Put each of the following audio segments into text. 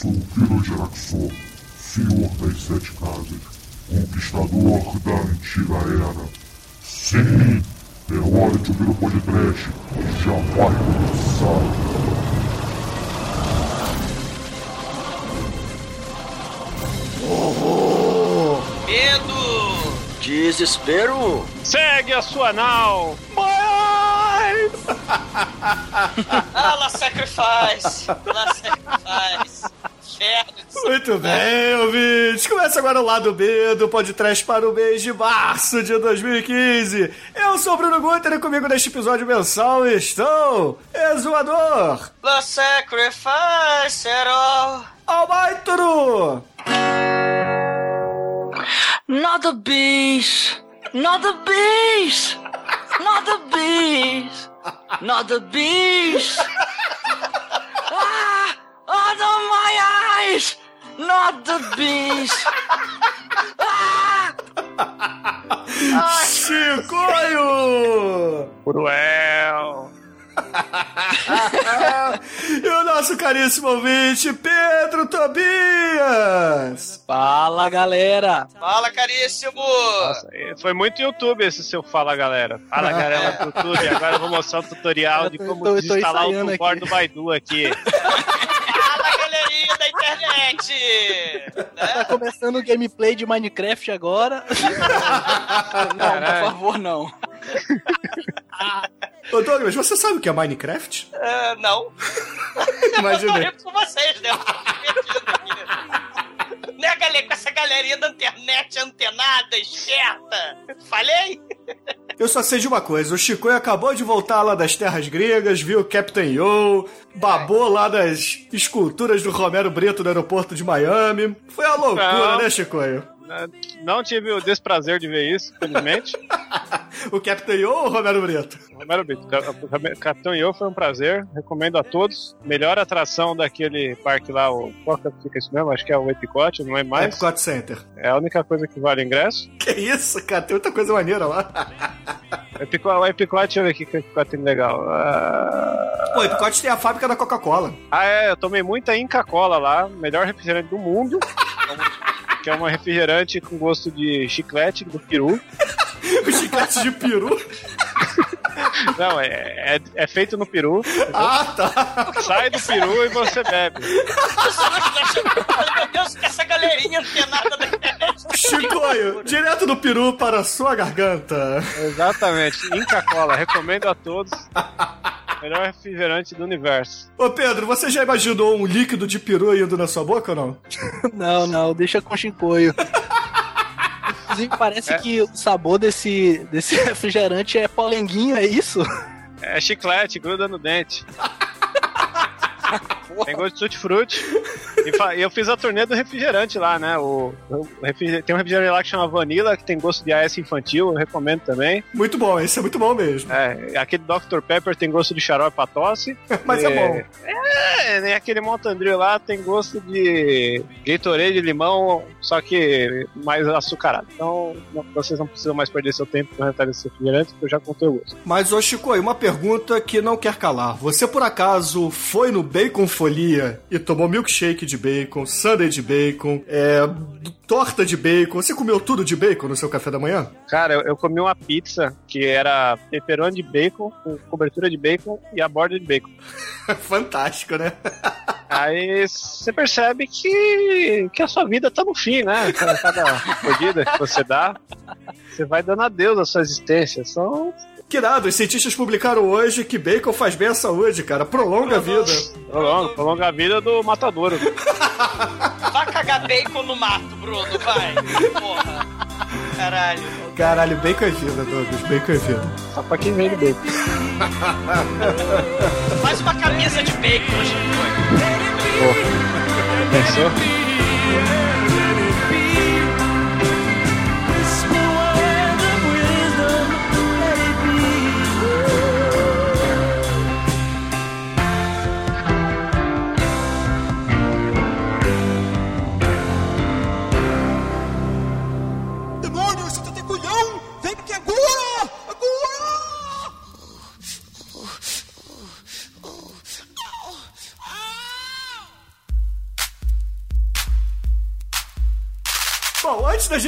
sou o Pirogeraxor, senhor das sete casas, conquistador da antiga era. Sim, é hora de ouvir o podcast, já vai começar. Medo! Desespero! Segue a sua nau! Mãe! Ah, La Sacrifice! La Sacrifice! Muito bem, ouvintes. Começa agora o lado B do podcast para o mês de março de 2015. Eu sou o Bruno Guter e comigo neste episódio mensal estão Exuador, La Sacrifice at all! Almaituru, Not the bees! Not the bees! Not the bees! Not the bees! Ah! Out of my eyes! Not the bees! Ah! Chicoio Cruel! e o nosso caríssimo ouvinte Pedro Tobias. Fala galera! Fala, caríssimo! Nossa, foi muito YouTube esse seu Fala Galera. Fala Galera do YouTube. Agora eu vou mostrar o tutorial de Eu como tô- desinstalar o tutor do Baidu aqui. Galerinha da internet! Tá Né? começando o gameplay de Minecraft agora. não, por Caralho. favor, não. Ô Douglas, você sabe o que é Minecraft? Ah, não. Imaginei. Eu com vocês, né? Eu tô aqui. Né, galera? Com essa galerinha da internet antenada, esperta. Falei? Eu só sei de uma coisa, o Chicoio acabou de voltar lá das terras gregas, viu o Captain Yo, babou lá das esculturas do Romero Brito no aeroporto de Miami. Foi uma loucura, Não. né, Chicoio? Não tive o desprazer de ver isso, felizmente. O Captain Yo ou o Romero Brito? Romero Brito, Cap- Capitão eu foi um prazer. Recomendo a todos. Melhor atração daquele parque lá, o qual que fica isso mesmo? Acho que é o Epicote, não é mais. Epcot Center. É a única coisa que vale ingresso. Que isso, cara, tem muita coisa maneira lá. Epico, o Epicote, olha aqui que o Epicote tem legal. Ah, Pô, Epcot tem a fábrica da Coca-Cola. Ah, é, eu tomei muita Inca Cola lá, melhor refrigerante do mundo. que é uma refrigerante com gosto de chiclete do peru. O chiclete de peru. Não, é, é, é feito no peru. Ah, tá. Sai do peru e você bebe. Meu Deus, que essa galerinha antenada da internet. Chicoio, direto do peru para a sua garganta. Exatamente, Inca Cola, recomendo a todos. Melhor refrigerante do universo. Ô Pedro, você já imaginou um líquido de peru indo na sua boca ou não? Não, não, deixa com chincoio. Inclusive, parece que o sabor desse, desse refrigerante é polenguinho, é isso? É chiclete, gruda no dente. Tem gosto de tutti-frutti. E e eu fiz a turnê do refrigerante lá, né? O, o refriger- tem um refrigerante lá que chama Vanilla, que tem gosto de AS infantil, eu recomendo também. Muito bom, esse é muito bom mesmo. É, aquele Dr. Pepper tem gosto de xarope pra tosse. Mas é bom. É, nem aquele Mountain Dew lá tem gosto de Gatorade de limão, só que mais açucarado. Então, vocês não precisam mais perder seu tempo com retalho desse refrigerante, porque eu já contei o gosto. Mas, ô Chicoio, uma pergunta que não quer calar. Você, por acaso, foi no Bacon Folia e tomou milkshake de bacon, sundae de bacon, é, torta de bacon? Você comeu tudo de bacon no seu café da manhã? Cara, eu, eu comi uma pizza que era pepperoni de bacon, com cobertura de bacon e a borda de bacon. Fantástico, né? Aí você percebe que, que a sua vida tá no fim, né? Cada, cada mordida que você dá, você vai dando adeus à sua existência. São Que nada, os cientistas publicaram hoje que bacon faz bem à saúde, cara. Prolonga a vida. prolonga, prolonga a vida do matadouro. Vai cagar bacon no mato, Bruno, vai. Porra. Caralho. Caralho, bacon é vida, Douglas. Bacon é vida. Só pra quem vende bacon. Faz uma camisa de bacon, Chico. Pensou?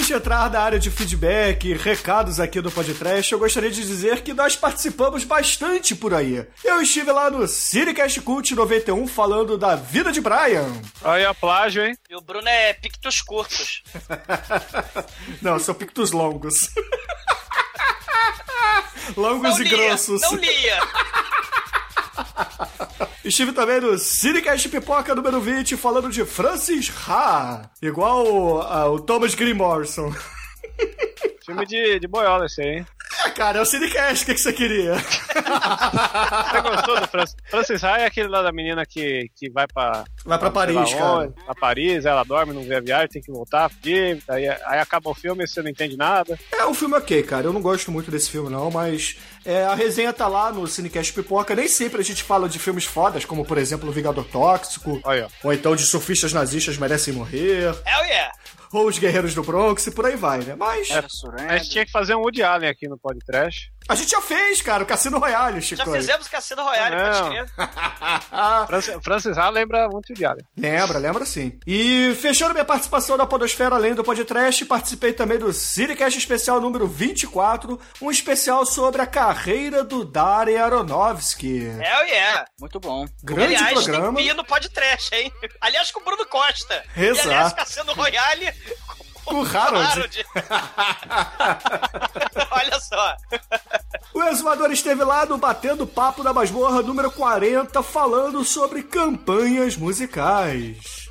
Gente entrar na área de feedback e recados aqui do podcast, eu gostaria de dizer que nós participamos bastante por aí. Eu estive lá no Cinecast Cult 91 falando da vida de Brian. Aí a plágio, hein? E o Bruno é pictos curtos. Não, são pictos longos. longos Não e lia, grossos. não lia. Estive também no Cinecast Pipoca número 20 falando de Francis Ha. Igual a- o Thomas Green Morrison. Filme de, de boiola esse aí, hein? Ah, cara, é o Cinecast, o que, que você queria? Você gostou do Francis? Francis Ha é aquele lá da menina que, que vai pra. Vai pra Paris, cara. Pra Paris, ela dorme, não vê a viagem, tem que voltar, fudir, aí, aí acaba o filme e você não entende nada. É um filme ok, cara. Eu não gosto muito desse filme, não, mas é, a resenha tá lá no Cinecast Pipoca. Nem sempre a gente fala de filmes fodas, como por exemplo O Vingador Tóxico, ou então de surfistas nazistas merecem morrer, Hell yeah. Ou Os Guerreiros do Bronx e por aí vai, né? Mas É, A gente tinha que fazer um Woody Allen aqui no podcast. A gente já fez, cara, o Cassino Royale, Chico. Já fizemos Cassino Royale, Não. pode crer. Francis, Francis Ha lembra muito Woody Allen. Lembra, lembra sim. E fechando minha participação na Podosfera além do podcast, participei também do Cinecast Especial número 24, um especial sobre a carreira do Darren Aronofsky. Hell yeah. Muito bom. Grande Aliás, programa. tem pi no podcast, hein? Aliás, com o Bruno Costa. Exato. E aliás, Cassino Royale Com o Harold. Olha só. O exumador esteve lá no Batendo Papo da Masmorra número 40, falando sobre campanhas musicais.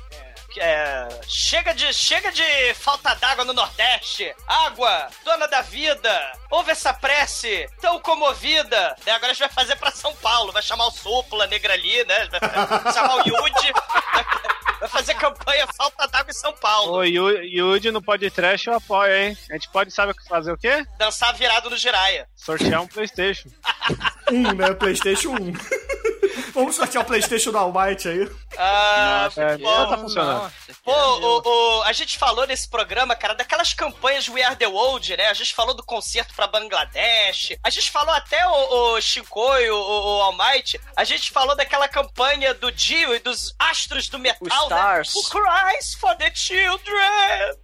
É, chega de chega de falta d'água no Nordeste. Água, dona da vida. Ouve essa prece, tão comovida. Daí agora a gente vai fazer pra São Paulo. Vai chamar o Supla, Negra ali, né? Vai chamar o Yudi. Vai fazer campanha falta d'água em São Paulo. Ô, Yu- Yudi no podcast eu apoio, hein? A gente pode, sabe o que fazer o quê? Dançar virado no Jiraya. Sortear um Playstation. Um, né? PlayStation 1. Vamos sortear o PlayStation da Almighty aí. Ah, É, não bom. tá funcionando. Nossa, Pô, é o, o- a gente falou nesse programa, cara, daquelas campanhas We Are The World, né? A gente falou do concerto pra Bangladesh. A gente falou até o, o Shinkoi, o, o Almighty. A gente falou daquela campanha do Dio e dos astros do metal, O Stars. né? O Cries for the Children.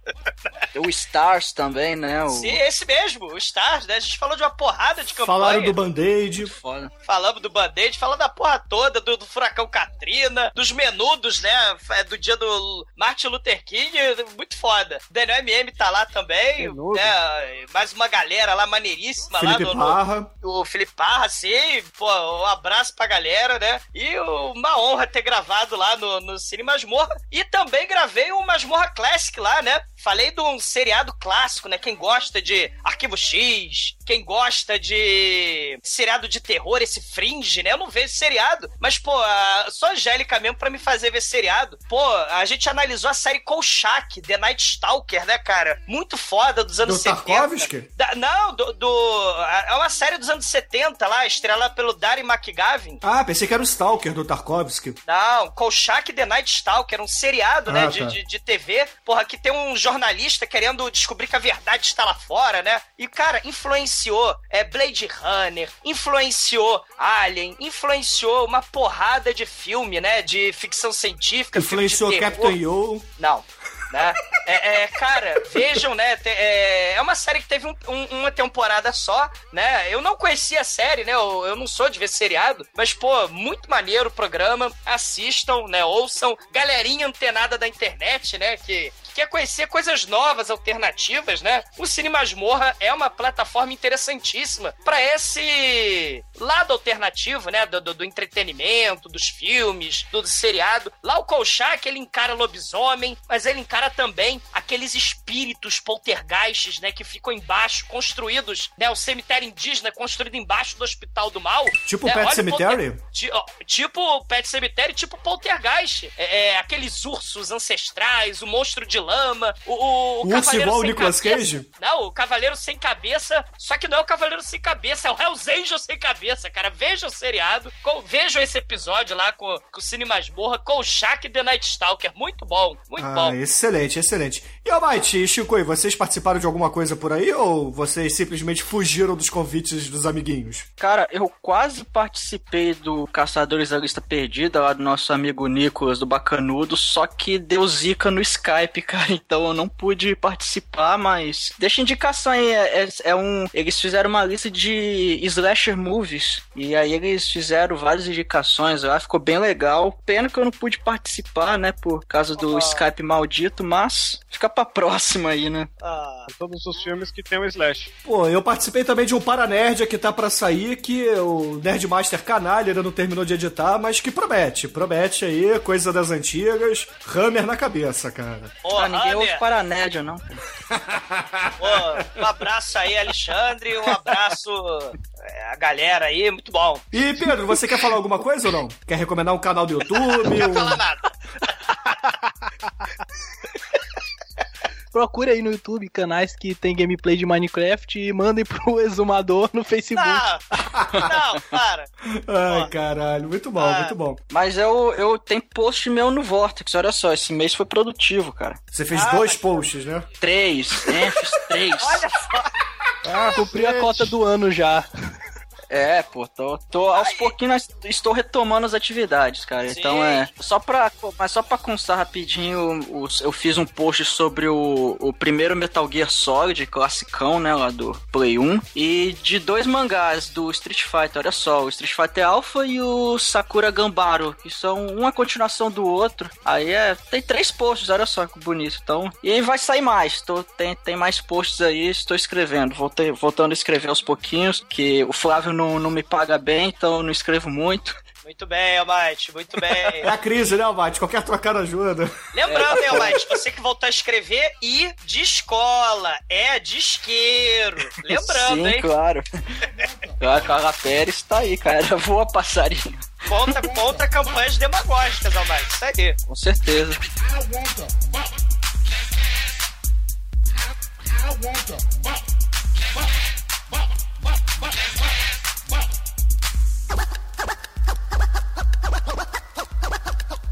O Stars também, né? O... Sim, esse mesmo, o Stars, né? A gente falou de uma porrada de campanha. Falaram do Band-Aid. Foda. Falamos do Band-Aid, falamos da porra toda, do, do furacão Katrina, dos menudos, né? é, Do dia do Martin Luther King, muito foda. Daniel MM tá lá também, Menudo. né? Mais uma galera lá maneiríssima Felipe lá no- Parra. o Felipe Parra, sim, pô, um abraço pra galera, né? E uma honra ter gravado lá no, no Cine Masmorra. E também gravei um Masmorra Classic lá, né? Falei de um seriado clássico, né? Quem gosta de Arquivo X, quem gosta de seriado de terror, esse Fringe, né? Eu não vejo seriado, mas, pô, a... só Angélica mesmo pra me fazer ver seriado. Pô, a gente analisou a série Kolchak, The Night Stalker, né, cara? Muito foda, dos anos Do 70. Tarkovsky? Da- não, do, do- É uma série dos anos 70 lá, estrelada pelo Darren McGavin. Ah, pensei que era o Stalker do Tarkovsky. Não, Kolchak The Night Stalker, um seriado, né, Ah, de, tá. de, de TV. Porra, que tem um jornalista querendo descobrir que a verdade está lá fora, né? E, cara, influenciou é, Blade Runner, influenciou Alien, influenciou uma porrada de filme, né? De ficção científica. filme de Influenciou terror. Captain Yo. Não. Né? É, é, cara, vejam, né? te- É, é uma série que teve um- um- uma temporada só, né? Eu não conhecia a série, né? Eu, eu não sou de ver seriado, mas, pô, muito maneiro o programa. Assistam, né? Ouçam. Galerinha antenada da internet, né? Que, que quer conhecer coisas novas, alternativas, né? O Cine Masmorra é uma plataforma interessantíssima para esse lado alternativo, né? Do, do- do entretenimento, dos filmes, do, do seriado. Lá o Kolchak, ele encara lobisomem, mas ele encara também aqueles espíritos poltergeists, né? Que ficam embaixo, construídos, né? O cemitério indígena construído embaixo do Hospital do Mal. Tipo né? Pet o Cemetery? polter- Ti- ó, Tipo Pet Cemetery, tipo Poltergeist. É, é, aqueles ursos ancestrais, o monstro de lama, o, o, O urso cavaleiro igual o Nicolas cabeça. Cage? Não, o cavaleiro sem cabeça, só que não é o cavaleiro sem cabeça, é o Hells Angel sem cabeça, cara. Vejam o seriado, com- vejam esse episódio lá com, com o Cine Masmorra, com o Shaq The Night Stalker. Muito bom, muito Ah, bom. excelente. excelente, excelente. E Almighty e Chico, e vocês participaram de alguma coisa por aí ou vocês simplesmente fugiram dos convites dos amiguinhos? Cara, eu quase participei do Caçadores da Lista Perdida, lá do nosso amigo Nicolas do Bacanudo, só que deu zica no Skype, cara, então eu não pude participar, mas deixa indicação aí, é, é- é um... Eles fizeram uma lista de slasher e aí eles fizeram várias indicações lá, ficou bem legal. Pena que eu não pude participar, né, por causa do Ah. Skype maldito, mas fica pra próxima aí, né. Ah, Todos os filmes que tem um slash. Pô, eu participei também de um Paranerd que tá pra sair, que o Nerdmaster canalha ainda não terminou de editar, mas que promete. Promete aí, coisa das antigas, Hammer na cabeça, cara. Ô, ah, ninguém ouve Hammer, Paranédia, não. ô, um abraço aí, Alexandre. Um abraço a galera aí. Muito bom. E Pedro, você quer falar alguma coisa ou não? Quer recomendar um canal do YouTube? Não quero um- falar nada. Procure aí no YouTube canais que tem gameplay de Minecraft e mandem pro exumador no Facebook. Não, não, para. Ai, caralho, muito bom, Ah. muito bom. Mas eu, eu tenho post meu no Vortex, olha só, esse mês foi produtivo, cara. Você fez Ah, dois posts, né? Três, né? Fiz três. Olha só. Ah, cumpri a cota do ano já. É, pô, tô, tô aos pouquinhos estou retomando as atividades, cara. Sim. Então é. Só pra. Mas só pra constar rapidinho, eu fiz um post sobre o, o primeiro Metal Gear Solid, classicão, né? Lá do Play 1. E de dois mangás do Street Fighter, olha só, o Street Fighter Alpha e o Sakura Gambaro, que são uma continuação do outro. Aí é. Tem três posts, olha só que bonito. Então. E aí vai sair mais. Tô, tem, tem mais posts aí, estou escrevendo. Voltei, voltando a escrever aos pouquinhos, que o Flávio não, não me paga bem, então eu não escrevo muito. Muito bem, Almighty, muito bem. É a crise, né, Almighty? Qualquer trocada ajuda. Lembrando, hein, Almighty, você que voltou a escrever e de escola, é de isqueiro. Lembrando, Sim, hein? claro. A Carla Pérez tá aí, cara. Voa passarinho. Conta, conta campanhas demagógicas, Almighty. Isso aí. Com certeza.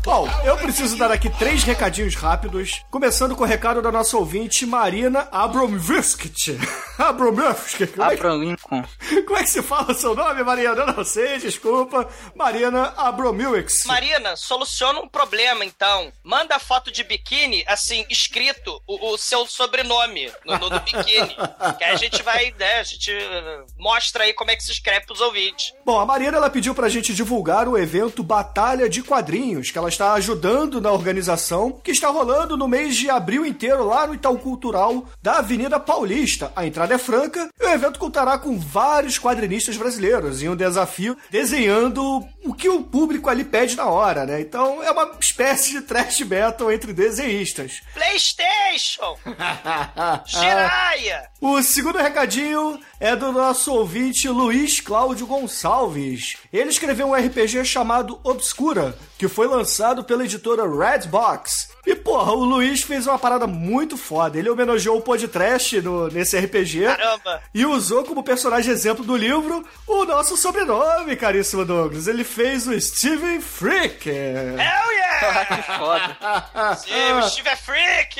Bom, eu preciso dar aqui três recadinhos rápidos, começando com o recado da nossa ouvinte Marina Abromviskit. Abromviskit, como, é que- como é que se fala o seu nome, Marina? Eu não sei, desculpa. Marina Abromilix. Marina, soluciona um problema, então. Manda a foto de biquíni, assim, escrito o, o seu sobrenome no, no- no biquíni. que aí a gente vai, né, a gente eh, mostra aí como é que se escreve pros ouvintes. Bom, a Marina ela pediu pra gente divulgar o evento Batalha de Quadrinhos, que ela está ajudando na organização, que está rolando no mês de abril inteiro lá no Itaú Cultural da Avenida Paulista. A entrada é franca e o evento contará com vários quadrinistas brasileiros em um desafio desenhando o que o público ali pede na hora, né? Então é uma espécie de trash battle entre desenhistas. Playstation! Jiraya! O segundo recadinho é do nosso ouvinte Luiz Cláudio Gonçalves. Ele escreveu um RPG chamado Obscura, que foi lançado pela editora Redbox. E porra, o Luiz fez uma parada muito foda. Ele homenageou o podcast no, nesse RPG Caramba! e usou como personagem exemplo do livro o nosso sobrenome, caríssimo Douglas. Ele fez o Steven Frick. Hell yeah! que foda. Sim, o Steve é freak!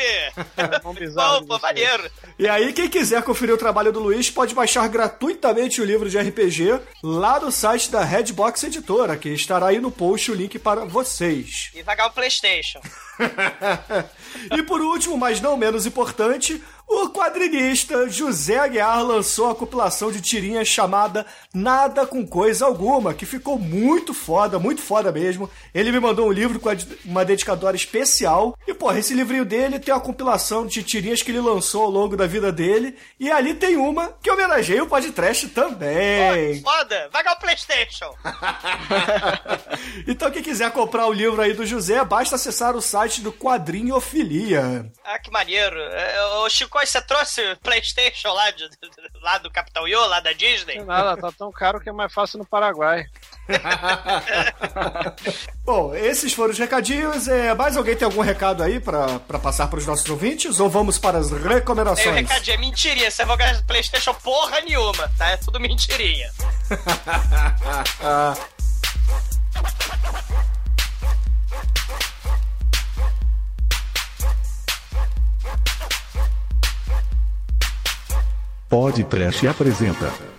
Bizarro Bom, pô, maneiro. E aí, quem quiser conferir o trabalho do Luiz pode baixar gratuitamente o livro de RPG lá no site da Redbox Editora, que estará aí no post o link para vocês. E vai ganhar um Playstation. e por último, mas não menos importante, o quadrinista José Aguiar lançou a compilação de tirinhas chamada Nada com Coisa Alguma, que ficou muito foda, muito foda mesmo. Ele me mandou um livro com uma dedicatória especial. E, porra, esse livrinho dele tem a compilação de tirinhas que ele lançou ao longo da vida dele. E ali tem uma que homenageia o podcast também. Foda! Vai ganhar um Playstation. então, quem quiser comprar o livro aí do José, basta acessar o site do Quadrinhofilia. Ah, que maneiro. É, Ô, Chico, você trouxe Playstation lá, de- lá do Capitão Yo, lá da Disney? Não nada, tá tão caro que é mais fácil no Paraguai. Bom, esses foram os recadinhos. É, mais alguém tem algum recado aí pra, pra passar pros nossos ouvintes? Ou vamos para as Aí o recomendações? recadinho é mentirinha. Você vai ganhar Playstation porra nenhuma, tá? É tudo mentirinha. Pod Trash apresenta.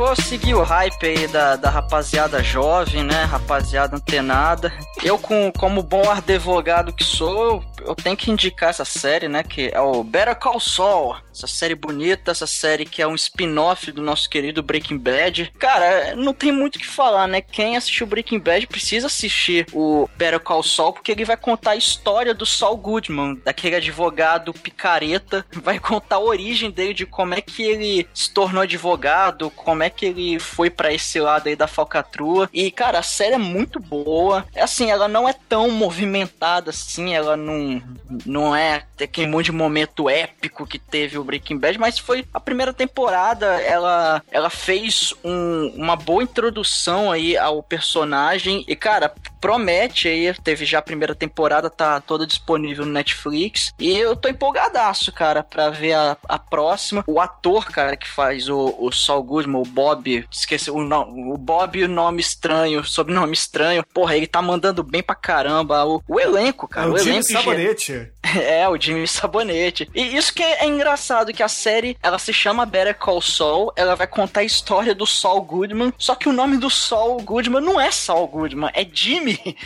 Vou seguir o hype aí da, da rapaziada jovem, né? Rapaziada antenada. Eu, com, como bom advogado que sou, eu tenho que indicar essa série, né? Que é o Better Call Saul. Essa série bonita, essa série que é um spin-off do nosso querido Breaking Bad. Cara, não tem muito o que falar, né? Quem assistiu Breaking Bad precisa assistir o Better Call Saul, porque ele vai contar a história do Saul Goodman, daquele advogado picareta. Vai contar a origem dele, de como é que ele se tornou advogado, como é que ele foi para esse lado aí da falcatrua. E, cara, a série é muito boa. É assim, ela não é tão movimentada assim, ela não, não é aquele monte de momento épico que teve o Breaking Bad, mas foi a primeira temporada, ela, ela fez um, uma boa introdução aí ao personagem e, cara, promete aí, teve já a primeira temporada, tá toda disponível no Netflix e eu tô empolgadaço, cara, pra ver a, a próxima. O ator, cara, que faz o, o Saul Goodman, o Bob, esqueci o nome, o Bob, o nome estranho, sobrenome estranho, porra, ele tá mandando bem pra caramba. O, o elenco, cara, É o o Jimmy Sabonete. é, o Jimmy Sabonete. E isso que é engraçado, que a série, ela se chama Better Call Saul, ela vai contar a história do Saul Goodman, só que o nome do Saul Goodman não é Saul Goodman, é Jimmy.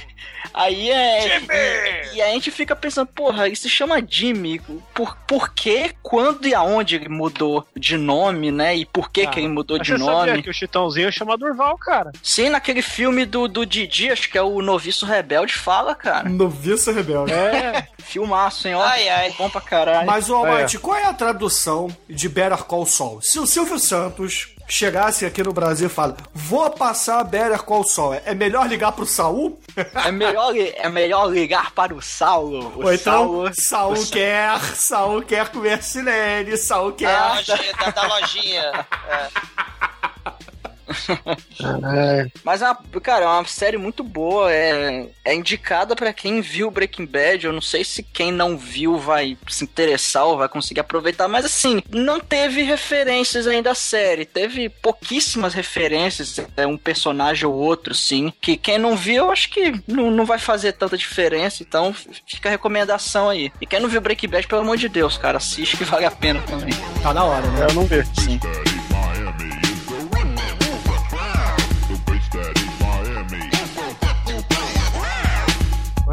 Aí é... E, e a gente fica pensando, porra, se chama Jimmy, por, por que, quando e aonde ele mudou de nome, né? E por que que ele mudou de você sabia nome? que o Chitãozinho chama Durval, cara. Sim, naquele filme do, do Didi, acho que é o Noviço Rebelde, fala, cara. Noviço Rebelde. É. Filmaço, hein? Ó, Ai, ai. bom pra caralho. Mas, ô Almighty, qual é a tradução de Better Call Saul? Se o Silvio Santos chegasse aqui no Brasil e fala, vou passar Better Call Saul, é melhor ligar pro Saul? É melhor, é melhor ligar para o Saulo. O Ou então, Saul quer, Saul quer comer Silene, Saul quer... Da lojinha, da, da lojinha. É. Mas, é uma, cara, é uma série muito boa. É, é indicada pra quem viu Breaking Bad. Eu não sei se quem não viu vai se interessar ou vai conseguir aproveitar. Mas, assim, não teve referências ainda à série. Teve pouquíssimas referências. É um personagem ou outro, sim. Que quem não viu, eu acho que não, não vai fazer tanta diferença. Então, fica a recomendação aí. E quem não viu Breaking Bad, pelo amor de Deus, cara, assiste que vale a pena também. Tá na hora, né? Eu não vi. Sim.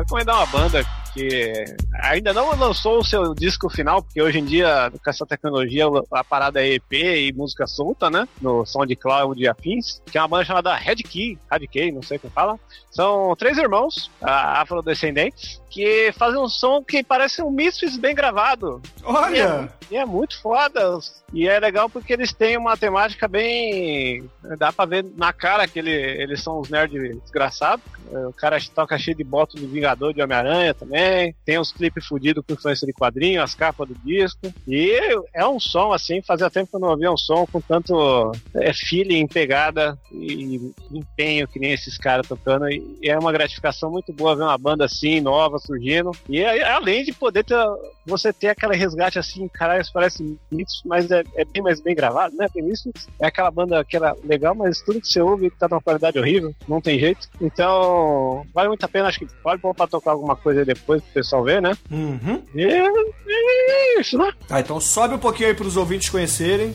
Recomendar uma banda que ainda não lançou o seu disco final, porque hoje em dia, com essa tecnologia, a parada é EP e música solta, né? No SoundCloud e afins, que é uma banda chamada Red Key, Red Key, não sei como fala. São três irmãos, afrodescendentes, que fazem um som que parece um Misfits bem gravado. Olha, E é muito foda. E é legal porque eles têm uma temática bem. Dá pra ver na cara que ele, eles são os nerds desgraçados. É, O cara toca cheio de botas de Vingador de Homem-Aranha também. Tem uns clipes fudidos com influência de quadrinho, as capas do disco. E é um som assim, fazia tempo que eu não ouvia um som com tanto é, feeling, pegada e empenho que nem esses caras tocando. E é uma gratificação muito boa ver uma banda assim, nova, surgindo. E aí, além de poder ter, você ter aquele resgate assim, caralho, isso parece Misfits, mas é, é bem mais bem gravado, né? Tem Misfits, é aquela banda que era legal, mas tudo que você ouve tá numa qualidade horrível, não tem jeito. Então, vale muito a pena, acho que pode pôr pra tocar alguma coisa aí depois pro pessoal ver, né? Uhum. E é isso, né? Tá, então sobe um pouquinho aí pros ouvintes conhecerem.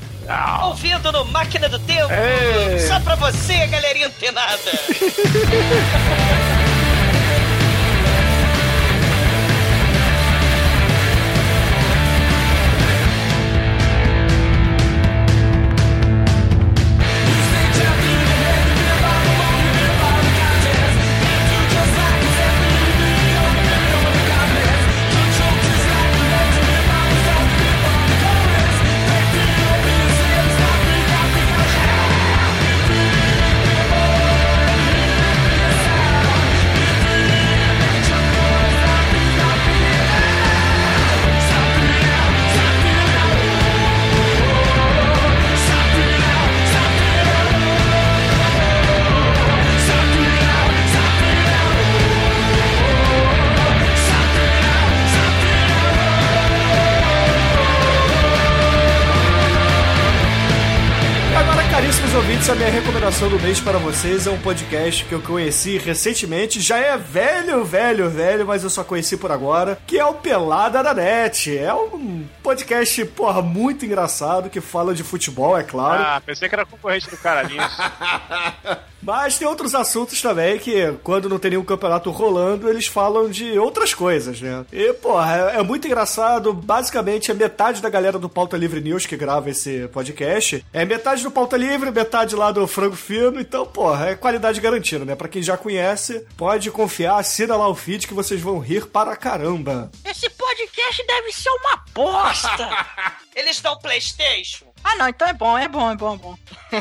Ouvindo no Máquina do Tempo. É. Só pra você, galerinha antenada. recomendação do mês para vocês é um podcast que eu conheci recentemente. Já é velho, velho, velho, mas eu só conheci por agora. Que é o Pelada da Net. É um podcast, porra, muito engraçado que fala de futebol, é claro. Ah, pensei que era concorrente do Caralhinhos. Mas tem outros assuntos também que, quando não tem nenhum campeonato rolando, eles falam de outras coisas, né? E, porra, é, é muito engraçado. Basicamente, é metade da galera do Pauta Livre News que grava esse podcast. É metade do Pauta Livre, metade lá do Frango Fino. Então, porra, é qualidade garantida, né? Pra quem já conhece, pode confiar, assina lá o feed que vocês vão rir para caramba. Esse podcast deve ser uma bosta! Eles dão Playstation? Ah, não, então é bom, é bom, é bom, é bom.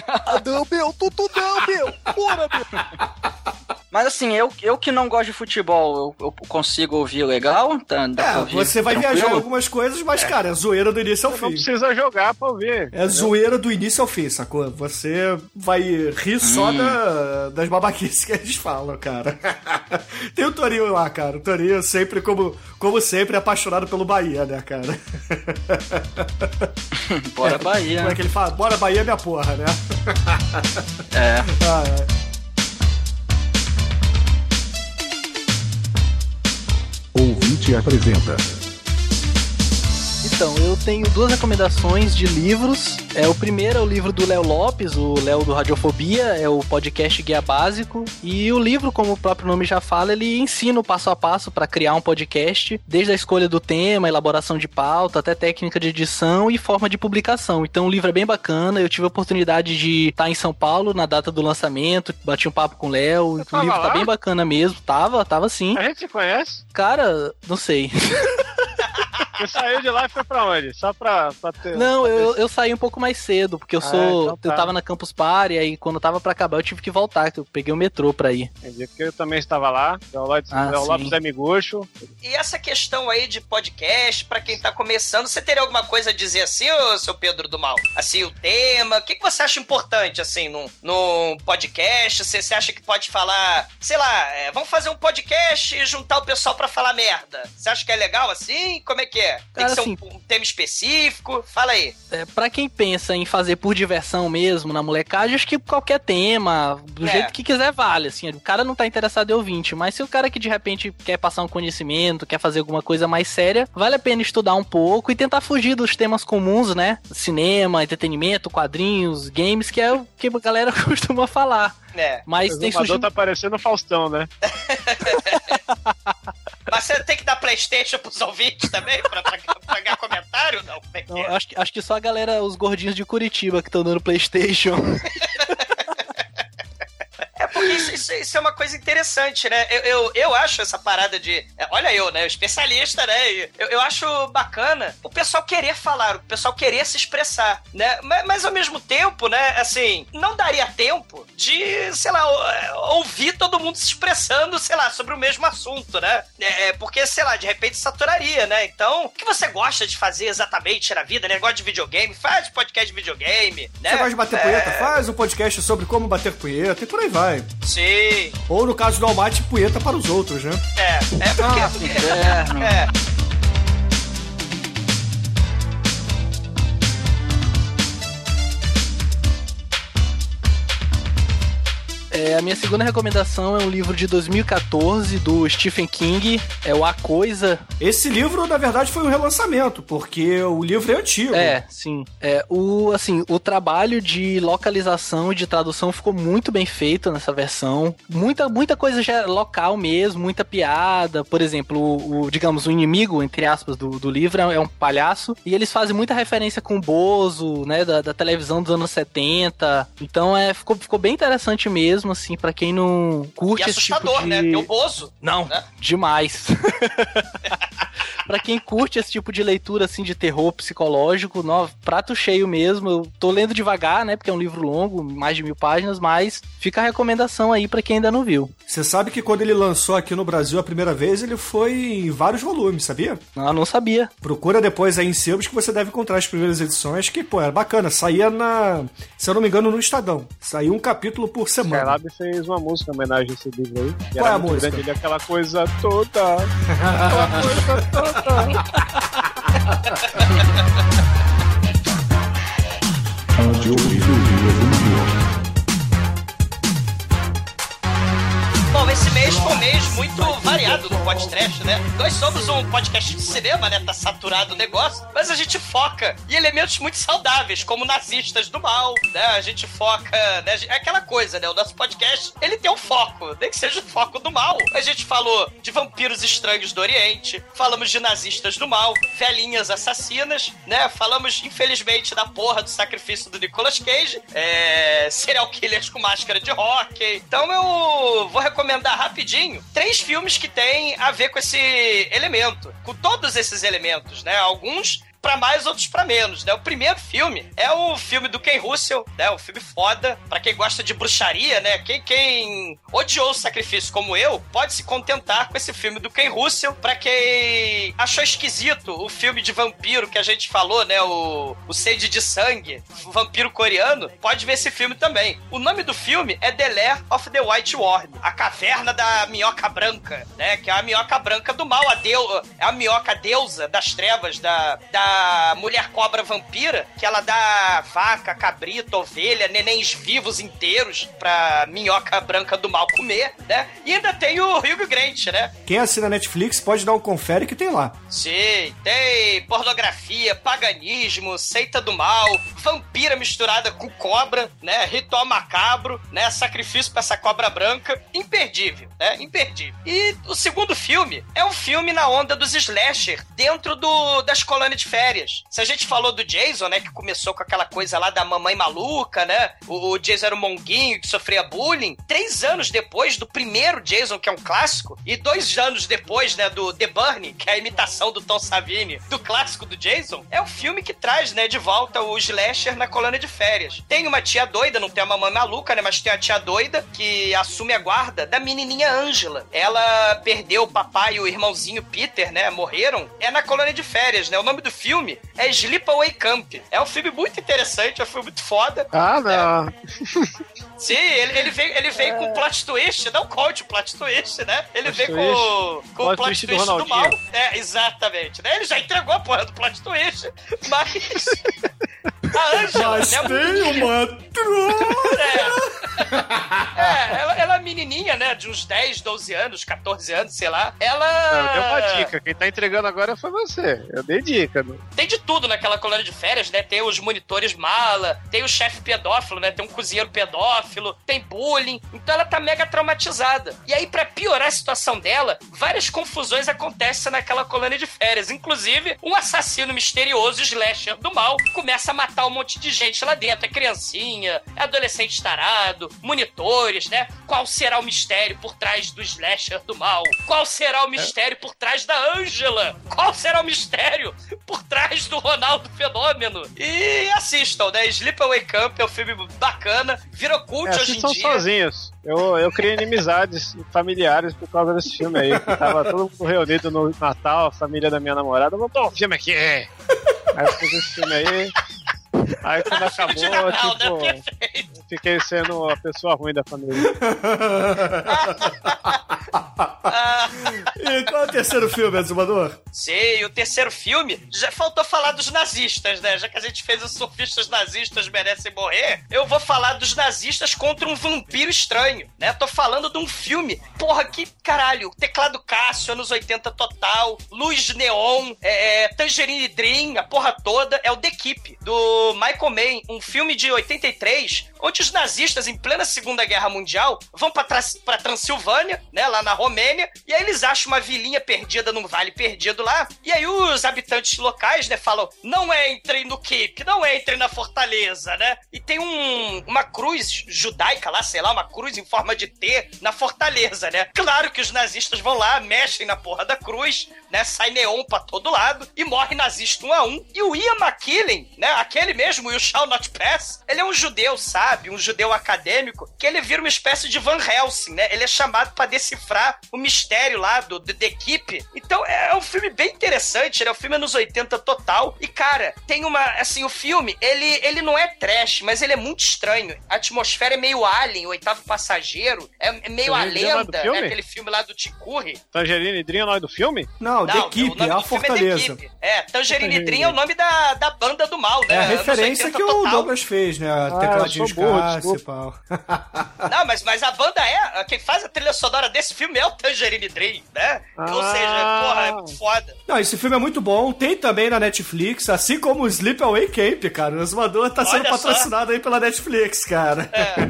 Ah, não, meu, tudo não, meu. Bora, meu. Mas assim, eu, eu que não gosto de futebol, eu, eu consigo ouvir legal? Tá, É, ouvir você vai tranquilo? viajar em algumas coisas, mas, cara, é zoeira do início ao Não fim. precisa jogar pra ouvir. É zoeira do início ao fim, sacou? Você vai rir só Hum. da- das babaquices que eles falam, cara. Tem o Torinho lá, cara. O Torinho sempre, como, como sempre, é apaixonado pelo Bahia, né, cara? Bora Bahia. Como é que ele fala? Bora Bahia, minha porra, né? É. Ah, é. Ouvinte apresenta. Então, eu tenho duas recomendações de livros. É, o primeiro é o livro do Léo Lopes, o Léo do Radiofobia, é o podcast Guia Básico. E o livro, como o próprio nome já fala, ele ensina o passo a passo para criar um podcast, desde a escolha do tema, elaboração de pauta, até técnica de edição e forma de publicação. Então o livro é bem bacana. Eu tive a oportunidade de estar em São Paulo na data do lançamento, bati um papo com o Léo. O livro tá lá? bem bacana mesmo. Tava, tava sim. A gente se conhece? Cara, não sei. Você saiu de lá e foi pra onde? Só pra, pra ter. Não, eu, eu saí um pouco mais cedo, porque eu Ah, sou. então tá. Eu tava na Campus Party, aí quando tava pra acabar eu tive que voltar, que eu peguei o metrô pra ir. Entendi, porque eu também estava lá. O Lopes, Ah, sim. Lopes é miguxo. E essa questão aí de podcast, pra quem tá começando, você teria alguma coisa a dizer assim, ô seu Pedro do Mal? Assim, o tema, o que, que você acha importante, assim, num, num podcast? Você, você acha que pode falar, sei lá, é, vamos fazer um podcast e juntar o pessoal pra falar merda? Você acha que é legal assim? Como é que é? Tem Cara, que ser um- assim- um, tema específico? Fala aí. É, pra quem pensa em fazer por diversão mesmo, na molecagem, acho que qualquer tema, do É. jeito que quiser, vale. Assim, o cara não tá interessado em ouvinte, mas se o cara que de repente quer passar um conhecimento, quer fazer alguma coisa mais séria, vale a pena estudar um pouco e tentar fugir dos temas comuns, né? Cinema, entretenimento, quadrinhos, games, que é o que a galera costuma falar. É. Mas O tem surgido tá parecendo o Faustão, né? Mas você tem que dar Playstation pros ouvintes também, pra, ganhar comentário? Não, é Não, é? acho, que- acho que só a galera, os gordinhos de Curitiba que estão dando Playstation. Porque isso, isso- isso é uma coisa interessante, né? Eu, eu, eu acho essa parada de. é, Olha eu, né? Especialista, né? Eu, eu acho bacana o pessoal querer falar, o pessoal querer se expressar, né? Mas, mas ao mesmo tempo, né? Assim, não daria tempo de, sei lá, é, ouvir todo mundo se expressando, sei lá, sobre o mesmo assunto, né? É, é, porque, sei lá, de repente saturaria, né? Então, o que você gosta de fazer exatamente na vida, né? Gosta de videogame? Faz podcast de videogame, né? Você gosta de bater É, punheta? Faz um podcast sobre como bater punheta e por aí vai. Sim. Ou no caso do Almighty, punheta para os outros, né? É, é porque. Ah, inferno. é. É, a minha segunda recomendação é um livro de 2014 do Stephen King, é o A Coisa. Esse livro, na verdade, foi um relançamento, porque o livro é antigo. É, sim. É, o, assim, o trabalho de localização e de tradução ficou muito bem feito nessa versão. Muita, muita coisa já é local mesmo, muita piada. Por exemplo, o, o, digamos, o inimigo, entre aspas, do, do livro é, é um palhaço. E eles fazem muita referência com o Bozo, né, da, da televisão dos anos 70. Então, é, ficou, ficou bem interessante mesmo, assim, pra quem não curte E esse tipo assustador, de... né? Tem o Bozo. Não, né? demais. Pra quem curte esse tipo de leitura assim de terror psicológico, no, prato cheio mesmo. Eu tô lendo devagar, né? Porque é um livro longo, mais de mil páginas, mas fica a recomendação aí pra quem ainda não viu. Você sabe que quando ele lançou aqui no Brasil a primeira vez, ele foi em vários volumes, sabia? Ah, não sabia. Procura depois aí em sebos que você deve encontrar as primeiras edições, que, pô, era bacana. Saía na. Se eu não me engano, no Estadão. Saía um capítulo por semana. Skylab fez uma música em homenagem a esse livro aí. Qual é a música? grande, ele é aquela coisa toda. aquela coisa toda. Vídeo do mês mês muito variado no podcast, né? Nós somos um podcast de cinema, né? Tá saturado o negócio, mas a gente foca em elementos muito saudáveis, como nazistas do mal, né? A gente foca, né? É aquela coisa, né? O nosso podcast, ele tem um foco, nem que seja o foco do mal. A gente falou de vampiros estranhos do Oriente, falamos de nazistas do mal, velhinhas assassinas, né? Falamos, infelizmente, da porra do sacrifício do Nicolas Cage, é... serial killers com máscara de hockey. Então eu vou recomendar rapidinho três filmes que têm a ver com esse elemento, com todos esses elementos, né? Alguns pra mais, outros pra menos, né? O primeiro filme é o filme do Ken Russell, né? Um filme foda. Pra quem gosta de bruxaria, né? Quem, quem odiou o sacrifício como eu, pode se contentar com esse filme do Ken Russell. Pra quem achou esquisito o filme de vampiro que a gente falou, né? O, o Sede de Sangue, o vampiro coreano, pode ver esse filme também. O nome do filme é The Lair of the White Worm, a caverna da minhoca branca, né? Que é a minhoca branca do mal, a deu, é a minhoca deusa das trevas, da, da mulher cobra vampira, que ela dá vaca, cabrito, ovelha, nenéns vivos inteiros pra minhoca branca do mal comer, né? E ainda tem o Hugh Grant, né? Quem assina Netflix pode dar um confere que tem lá. Sim, tem pornografia, paganismo, seita do mal, vampira misturada com cobra, né? Ritual macabro, né? Sacrifício pra essa cobra branca. Imperdível, né? Imperdível. E o segundo filme é um filme na onda dos slasher dentro do, das colônias de férias. Se a gente falou do Jason, né? Que começou com aquela coisa lá da mamãe maluca, né? O, o Jason era um monguinho que sofria bullying. Três anos depois do primeiro Jason, que é um clássico, e dois anos depois, né? Do The Burning, que é a imitação do Tom Savini do clássico do Jason, é o filme que traz, né? De volta o slasher na colônia de férias. Tem uma tia doida, não tem a mamãe maluca, né? Mas tem a tia doida que assume a guarda da menininha Angela. Ela perdeu o papai e o irmãozinho Peter, né? Morreram. É na colônia de férias, né? O nome do filme filme é Sleepaway Camp. É um filme muito interessante, é um filme muito foda. Ah, não. É. Sim, ele, ele veio, ele veio é. com plot twist, não conte o plot twist, né? Ele plot veio com, com o plot twist, twist do, do, mal. É, exatamente. Né? Ele já entregou a porra do plot twist, mas. A Angela, Mas né? tem uma troca. É. é ela, ela é menininha, né? De uns 10, 12 anos, 14 anos, sei lá. Ela. Eu dei uma dica. Quem tá entregando agora foi você. Eu dei dica. Né? Tem de tudo naquela colônia de férias, né? Tem os monitores mala, tem o chefe pedófilo, né? Tem um cozinheiro pedófilo, tem bullying. Então ela tá mega traumatizada. E aí, para piorar a situação dela, várias confusões acontecem naquela colônia de férias. Inclusive, um assassino misterioso, slasher do mal, começa a matar um monte de gente lá dentro. É criancinha, é adolescente tarado, monitores, né? Qual será o mistério por trás do slasher do mal? Qual será o mistério por trás da Angela? Qual será o mistério por trás do Ronaldo Fenômeno? E assistam, né? Sleepaway Camp é um filme bacana, virou cult é, hoje em são dia. sozinhos. Eu, eu criei inimizades familiares por causa desse filme aí. Tava todo mundo reunido no Natal, a família da minha namorada. Vamos pôr um filme aqui. Aí eu fiz esse filme aí. Aí quando acabou, Natal, tipo, né? fiquei sendo a pessoa ruim da família. e qual é o terceiro filme, Azumador? Sim, o terceiro filme, já faltou falar dos nazistas, né? Já que a gente fez os surfistas nazistas merecem morrer, eu vou falar dos nazistas contra um vampiro estranho, né? Tô falando de um filme, porra, que caralho, teclado Cássio, anos 80 total, luz neon, é, é, Tangerine Dream, a porra toda, é o The Keep, do Michael Mann, um filme de 83, onde os nazistas, em plena Segunda Guerra Mundial, vão pra Transilvânia, né, lá na Romênia, e aí eles acham uma vilinha perdida num vale perdido lá, e aí os habitantes locais, né, falam, não entrem no Keep, não entrem na fortaleza, né, e tem um, uma cruz judaica lá, sei lá, uma cruz em forma de T na fortaleza, né. Claro que os nazistas vão lá, mexem na porra da cruz, né, sai neon pra todo lado, e morre nazista um a um, e o Ian McKellen, né, aquele mesmo, o Shall Not Pass, ele é um judeu, sabe, um judeu acadêmico, que ele vira uma espécie de Van Helsing, né, ele é chamado para decifrar o mistério lá do, do, da equipe. Então é um filme bem interessante, né? O filme é nos 80 total. E, cara, tem uma. Assim, o filme, ele, ele não é trash, mas ele é muito estranho. A atmosfera é meio Alien, o oitavo passageiro. É, é meio a lenda, né? Aquele filme lá do Ticurri. Tangerine Dream é o nome do filme? Não, The Keep, é a Fortaleza. É, é Tangerine Dream é o nome da, da banda do mal, né? É a referência que total. o Douglas fez, né? A ah, eu Cássio, desculpa. pau. Não, mas, mas a banda é. Quem faz a trilha sonora desse filme é o Tangerine Dream, né? Ou Ah. seja, porra, é muito foda. Não, esse filme é muito bom, tem também na Netflix, assim como o Sleepaway Camp, cara. O Exumador tá sendo Olha só. patrocinado aí pela Netflix, cara. É. Não,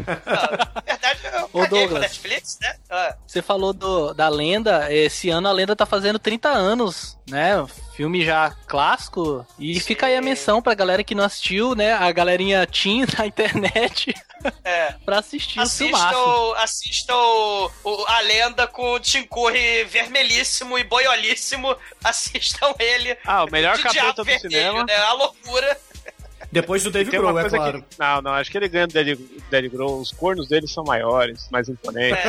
na verdade, eu Ô, caguei Douglas. Netflix, né? Ah. Você falou do, da lenda, esse ano a lenda tá fazendo 30 anos, né? Filme já clássico. E fica aí a menção pra galera que não assistiu, né? A galerinha teen na internet É. pra assistir o filmaço. Assistam, assistam o- o- a lenda com o Tim Curry vermelhíssimo e boiolíssimo. Assistam ele. Ah, o melhor de capeta do vermelho, cinema. Né? A loucura. Depois do Dave Grohl, é claro. que. Não, não, acho que ele ganha do Daddy Grohl. Os cornos dele são maiores, mais imponentes.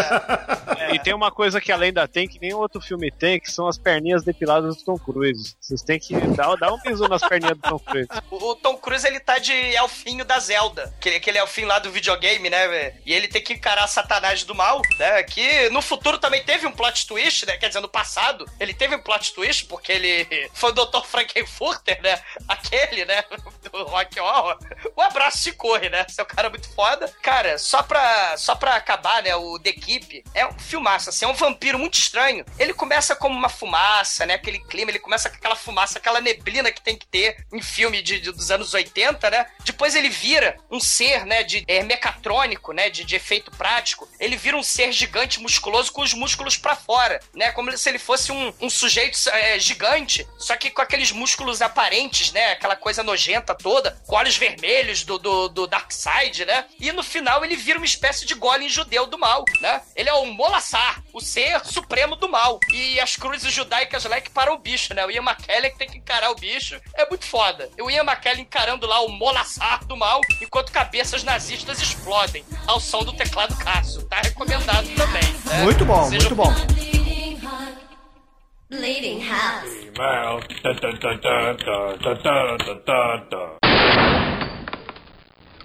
É. E tem uma coisa que a lenda tem que nenhum outro filme tem, que são as perninhas depiladas do Tom Cruise. Vocês têm que dar, dar um bisu nas perninhas do Tom Cruise. O, o Tom Cruise, ele tá de elfinho da Zelda. Aquele, aquele elfinho lá do videogame, né, velho? E ele tem que encarar Satanás do mal, né? Que no futuro também teve um plot twist, né? Quer dizer, no passado, ele teve um plot twist, porque ele foi o Dr. Frankenfurter, né? Aquele, né? Do Rock Horror. Um abraço de corre, né? Cara é muito foda. Cara, só pra, só pra acabar, né? O The Keep é um filmaço, assim, é um vampiro muito estranho. Ele começa como uma fumaça, né? Aquele clima, ele começa com aquela fumaça, aquela neblina que tem que ter em filme de, de- dos anos 80, né? Depois ele vira um ser, né? De é, mecatrônico, né? De, de efeito prático. Ele vira um ser gigante, musculoso, com os músculos pra fora, né? Como se ele fosse um, um sujeito é, gigante, só que com aqueles músculos aparentes, né? Aquela coisa nojenta toda, com olhos vermelhos do, do, do Darkseid, né? E no final ele vira uma espécie de golem judeu do mal, né? Ele é o Molassar, o ser supremo do mal. E as cruzes judaicas lá é que param o bicho, né? O Ian McKellen que tem que encarar o bicho. É muito foda. E o Ian McKellen encarando lá o Molassar do mal, enquanto cabeças nazistas explodem ao som do teclado Cássio. Tá recomendado também. né? Muito bom, Seja muito bom. Bleeding house.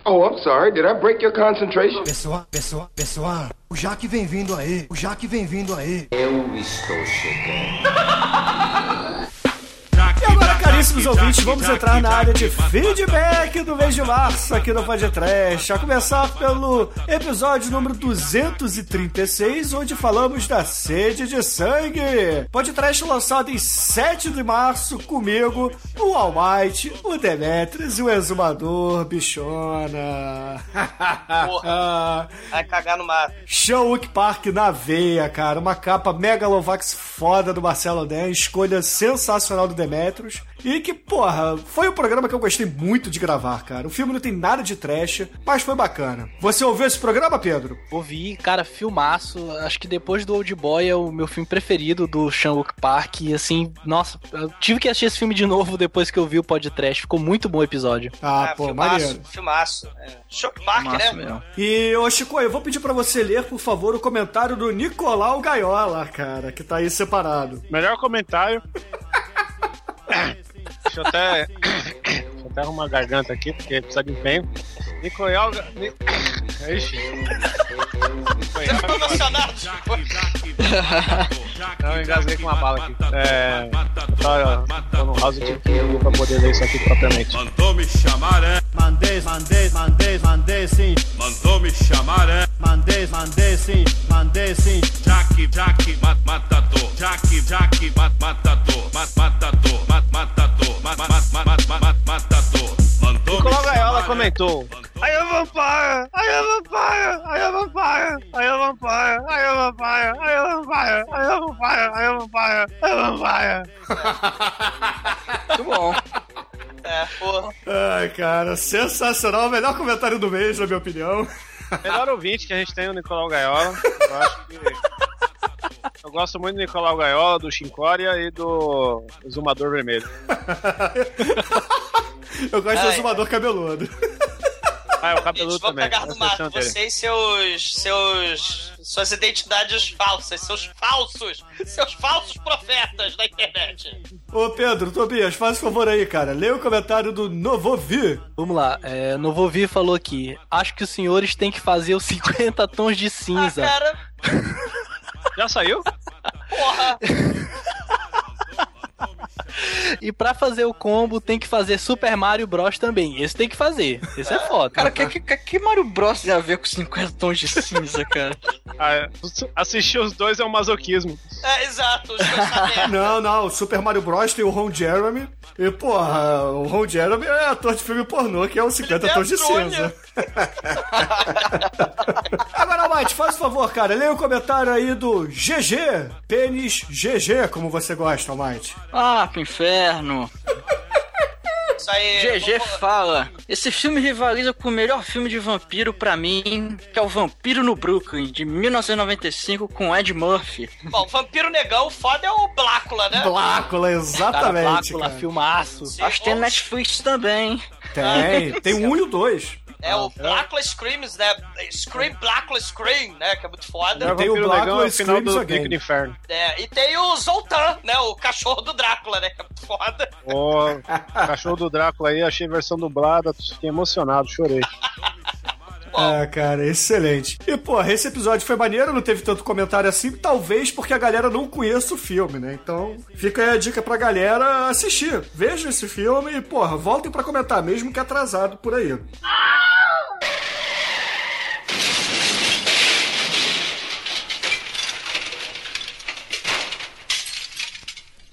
Oh, I'm sorry. Did I break your concentration? Pessoal, pessoal, pessoal, o Jaque vem vindo aí, o Jaque vem vindo aí. E agora, caríssimos ouvintes, vamos entrar na área de feedback do mês de março aqui no Podcast. A começar pelo episódio número 236, onde falamos da sede de sangue. Podcast lançado em 7 de março comigo, o Almighty, o Demetrius e o Exumador Bichona. Vai cagar no mato. Show Park na veia, cara. Uma capa Megalovax foda do Marcelo Den, escolha sensacional do Demetrius. E que, porra, foi um programa que eu gostei muito de gravar, cara. O filme não tem nada de trash, mas foi bacana. Você ouviu esse programa, Pedro? Ouvi, cara, filmaço. Acho que depois do Old Boy é o meu filme preferido do Sean-Wook Park. E assim, nossa, eu tive que assistir esse filme de novo depois que eu vi o podcast. Ficou muito bom o episódio. Ah, pô, maneiro. filmaço, filmaço. É. Shock Park, Filmaço né? mesmo. E, ô Chico, eu vou pedir pra você ler, por favor, o comentário do Nicolau Gaiola, cara, que tá aí separado. Melhor comentário. Deixa eu até. Até arrumar a garganta aqui, porque precisa de empenho. Nicolau. Ni... Ixi. Você ficou emocionado? Não, engasguei com uma bala aqui. É. Tô, tô no house de King pra poder ler isso aqui propriamente. Mandou me chamar, é? Mandei, mandei, mandei, mandei sim. Mandou me chamar, é? Mandei, mandei sim, mandei sim. Jaque, Jaque, mat, matador. Jaque, Jaque, mat, matador. Mat, matador. Mat, matador. Mat, mat, mat, mat, mat, matador. Comentou. I am vampire! I am vampire! I am vampire! I am vampire! I am vampire! I am vampire! I am vampire! I am vampire! I am vampire! Muito bom. É, porra. Ai, cara, sensacional. O melhor comentário do mês, na minha opinião. Melhor ouvinte que a gente tem é o Nicolau Gaiola. Eu acho que. Eu gosto muito do Nicolau Gaiola, do Chincória e do Exumador Vermelho. Eu gosto do Ai, exumador cabeludo. Ah, é o cabeludo também. pegar no é a mato. dele. Você e seus, seus. suas identidades falsas, seus falsos, seus falsos profetas da internet. Ô, Pedro, Tobias, faz um favor aí, cara. Lê o comentário do Novovi. Vamos lá. É, Novovi falou aqui. Acho que os senhores têm que fazer os 50 tons de Ah, cinza. cara, Já saiu? porra. E pra fazer o combo, tem que fazer Super Mario Bros também. Esse tem que fazer. Esse é foda. Cara, que, que, que Mario Bros tem a ver com 50 tons de cinza, cara? Ah, assistir os dois é um masoquismo. É, exato, os dois sabem. Não, não, o Super Mario Bros tem o Ron Jeremy. E, porra, o Ron Jeremy é ator de filme pornô, que é o 50 Ele é tons de Antônio. cinza. Agora, Mate, faz o favor, cara, leia o comentário aí do GG, pênis GG, como você gosta, Mate. Ah, pro inferno. Aí. GG vamos- fala: Esse filme rivaliza com o melhor filme de vampiro pra mim, que é o Vampiro no Brooklyn, de 1995, com Ed Murphy. Bom, Vampiro Negão, o foda é o Blácula, né? Blácula, Cara, exatamente. Blácula, cara. filmaço. Sim, Acho que tem Netflix também. Tem, tem um e o dois. É o Blácula Screams, né? Scream Blácula Scream, né? Que é muito foda. Tem o Negão é o final Screams do. Drink do Inferno. É, e tem o Zoltan, né? O cachorro do Drácula, né? Que é muito foda. Ó, cachorro do Drácula aí, achei a versão dublada, fiquei emocionado, chorei. Ah, cara, excelente. E, porra, esse episódio foi maneiro, não teve tanto comentário assim, talvez porque a galera não conheça o filme, né? Então, fica aí a dica pra galera assistir. Vejam esse filme e, porra, voltem pra comentar, mesmo que atrasado por aí.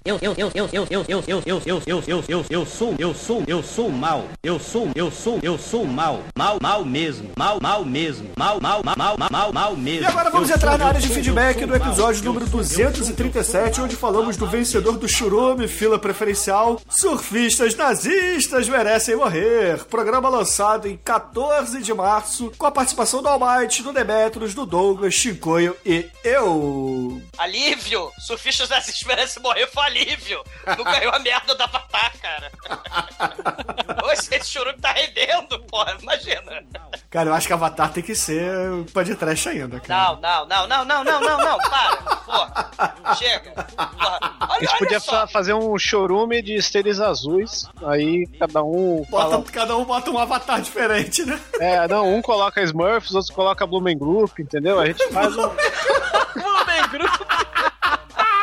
Eu, eu, eu, eu, eu, eu, eu, eu, eu, eu, eu, eu, eu, eu sou, eu sou, eu sou mal. Eu sou, eu sou, eu sou mal. Mal, mal mesmo. Mal, mal mesmo. Mal, mal, mal, mal, mal, mal mesmo. E agora vamos entrar na área de feedback do episódio número sou, eu sou, eu 237, onde falamos do vencedor do Churume, fila preferencial. Surfistas nazistas merecem morrer. Programa lançado em 14 de março, com a participação do Almighty, do Demetrius, do Douglas, Chincoio e eu. Alívio! Surfistas nazistas merecem morrer, foi alívio! Não ganhou a merda da Avatar, cara. Hoje esse churume tá rendendo, porra, imagina. Cara, eu acho que Avatar tem que ser de trash ainda, cara. Não, não, não, não, não, não, não, não, para, porra. Chega. Porra. A Olha, gente olha podia só. fa- fazer um chorume de esteres azuis, aí cada um. Bota, fala- cada um bota um avatar diferente, né? É, não, um coloca Smurfs, outro coloca Blumen Group, entendeu? A gente faz um.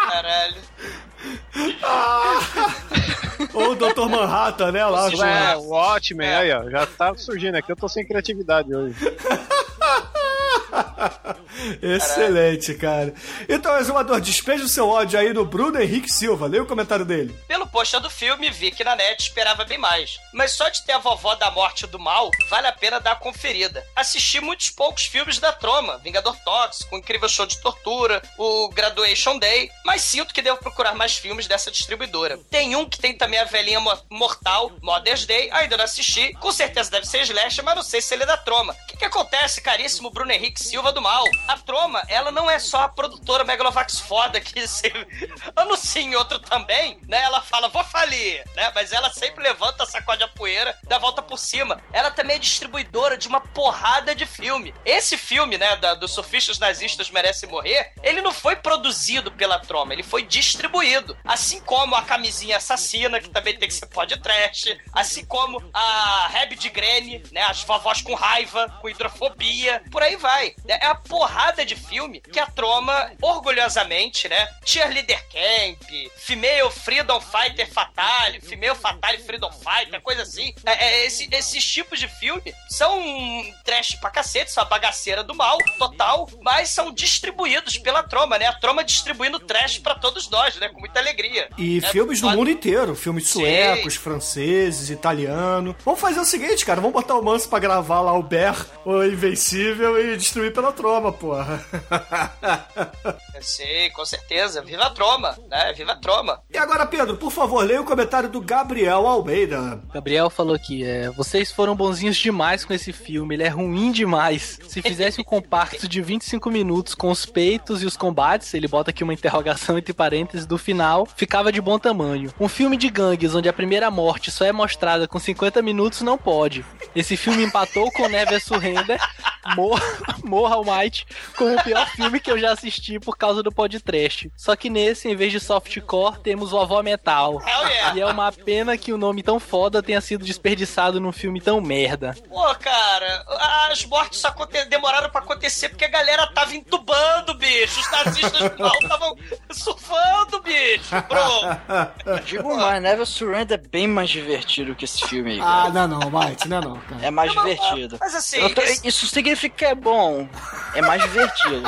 Caralho. Ou o Dr. Manhattan, né? Lá, É, o Watchmen, aí, ó. Já tá surgindo aqui, eu tô sem criatividade hoje. Excelente, cara. Então, Exumador, despeja o seu ódio aí no Bruno Henrique Silva. Leia o comentário dele. Pelo pôster do filme, vi que na net esperava bem mais. Mas só de ter a vovó da morte do mal, vale a pena dar a conferida. Assisti muitos poucos filmes da Troma, Vingador Tóxico, Incrível Show de Tortura, o Graduation Day, mas sinto que devo procurar mais filmes dessa distribuidora. Tem um que tem também a velhinha mo- mortal, Mother's Day, ainda não assisti, com certeza deve ser Slash, mas não sei se ele é da Troma. O que, que acontece, caríssimo Bruno Henrique Silva do Mal? A Troma, ela não é só a produtora Megalovax foda que se anuncia em outro também, né? Ela fala, vou falir, né? Mas ela sempre levanta, sacode a poeira, dá volta por cima. Ela também é distribuidora de uma porrada de filme. Esse filme, né, da, dos surfistas nazistas merecem morrer, ele não foi produzido pela Troma, ele foi distribuído. Assim como a camisinha assassina, que também tem que ser podcast, assim como a Reb de Grene, né, as vovós com raiva, com hidrofobia, por aí vai. É a porrada de filme que a Troma, orgulhosamente, né, Cheerleader Camp, Female Freedom Fighter Fatale, Female Fatale Freedom Fighter, coisa assim. É, é, esse- esses tipos de filme são trash pra cacete, são a bagaceira do mal, total, mas são distribuídos pela Troma, né? A Troma distribuindo trash pra todos nós, né? Com muita alegria. E É, filmes do pode- mundo inteiro. Filmes Sim. suecos, franceses, italiano. Vamos fazer o seguinte, cara. Vamos botar o Manso pra gravar lá o Bear, o Invencível, e distribuir pela troma, porra. Sim, com certeza. Viva a Troma, né? Viva a Troma. e agora, Pedro, por favor, leia o comentário do Gabriel Almeida. Gabriel falou aqui, é, vocês foram bonzinhos demais com esse filme, ele é ruim demais. Se fizesse um compacto de 25 minutos com os peitos e os combates, ele bota aqui uma interrogação entre parênteses do final, ficava de bom tamanho. Um filme de gangues onde a primeira morte só é mostrada com 50 minutos não pode. Esse filme empatou com Never Surrender, Morra, Morra Almighty, como o pior filme que eu já assisti por causa do podcast. Só que nesse, em vez de softcore, temos o avó metal. Hell yeah. E é uma pena que o nome tão foda tenha sido desperdiçado num filme tão merda. Pô, cara, as mortes demoraram pra acontecer porque a galera tava entubando, bicho. Os nazistas mal estavam surfando, bicho. Bro. Digo mais, Never Surrender é bem mais divertido que esse filme aí. Ah, cara. não, não, Mike, não, não, cara. É mais divertido. mas assim, tô- esse- Isso significa que é bom. É mais divertido.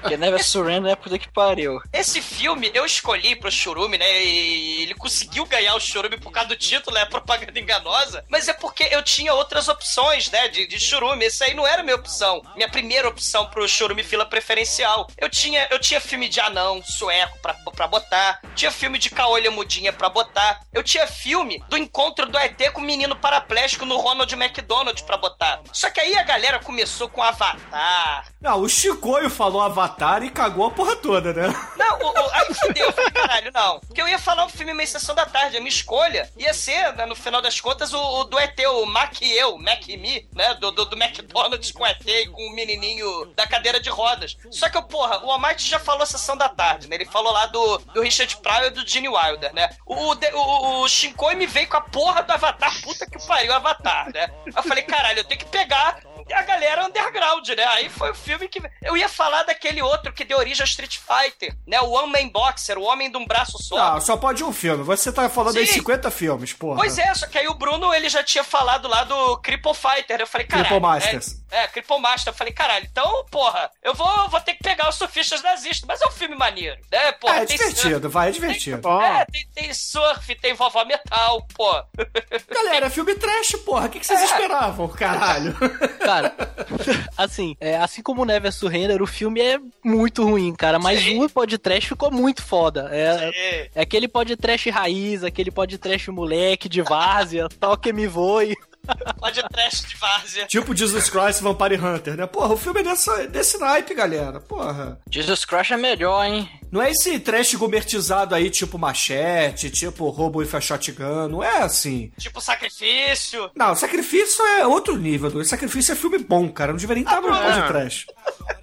Porque Never Surrender é puta que pariu. Esse filme eu escolhi pro Churume, né? E ele conseguiu ganhar o Churume por causa do título, é propaganda enganosa. Mas é porque eu tinha outras opções, né? De, de Churume. Esse aí não era minha opção. Minha primeira opção pro Churume fila preferencial. Eu tinha, eu tinha filme de anão, sueco pra, pra botar. Tinha filme de caolha mudinha pra botar. Eu tinha filme do encontro do ET com o menino paraplégico no Ronald McDonald pra botar. Só que aí a galera começou com Avatar, Não, o Chicoio falou Avatar e cagou a porra toda, né? Não, o, o, aí fudeu, eu falei, caralho, não. Porque eu ia falar um filme meio sessão da tarde, a minha escolha ia ser, né, no final das contas, o, o do ET, o Mac e eu, Mac e me, né? Do, do, do McDonald's com o ET e com o menininho da cadeira de rodas. Só que, porra, o Almighty já falou sessão da tarde, né? Ele falou lá do, do Richard Pryor e do Gene Wilder, né? O, o, o, o Shinkoi me veio com a porra do Avatar, puta que pariu, Avatar, né? Eu falei, caralho, eu tenho que pegar a galera underground, né? Aí foi o filme que. Eu ia falar daquele outro que deu origem ao Street Fighter, né? O One Man Boxer, o homem de um braço só. Não, só pode um filme. Você tá falando aí Sim. 50 filmes, porra. Pois é, só que aí o Bruno ele já tinha falado lá do Cripple Fighter. Eu falei, caralho. Cripple Masters. É, é, Cripple Master. Eu falei, caralho, então, porra, eu vou, vou ter que pegar os surfistas nazistas, mas é um filme maneiro, né? Porra, É, é tem divertido, vai, é divertido. Bom, É, tem, tem surf, tem vovó metal, pô. Galera, é filme trash, porra. O que, que vocês É. esperavam, caralho? Cara, assim, é, assim como o Never Surrender, o filme é muito ruim, cara. Mas Sim. o podcast ficou muito foda. É, É, é aquele podcast raiz, aquele podcast moleque de várzea, toque me voe. pode trash de várzea. tipo Jesus Christ Vampire Hunter, né? Porra, o filme é dessa, desse naipe, galera. Porra. Jesus Christ é melhor, hein? Não é esse trash gourmetizado aí, tipo machete, tipo roubo e shotgun. Não é assim. Tipo sacrifício. Não, sacrifício é outro nível. do- Sacrifício é filme bom, cara. Não deveria nem estar no é. de trash.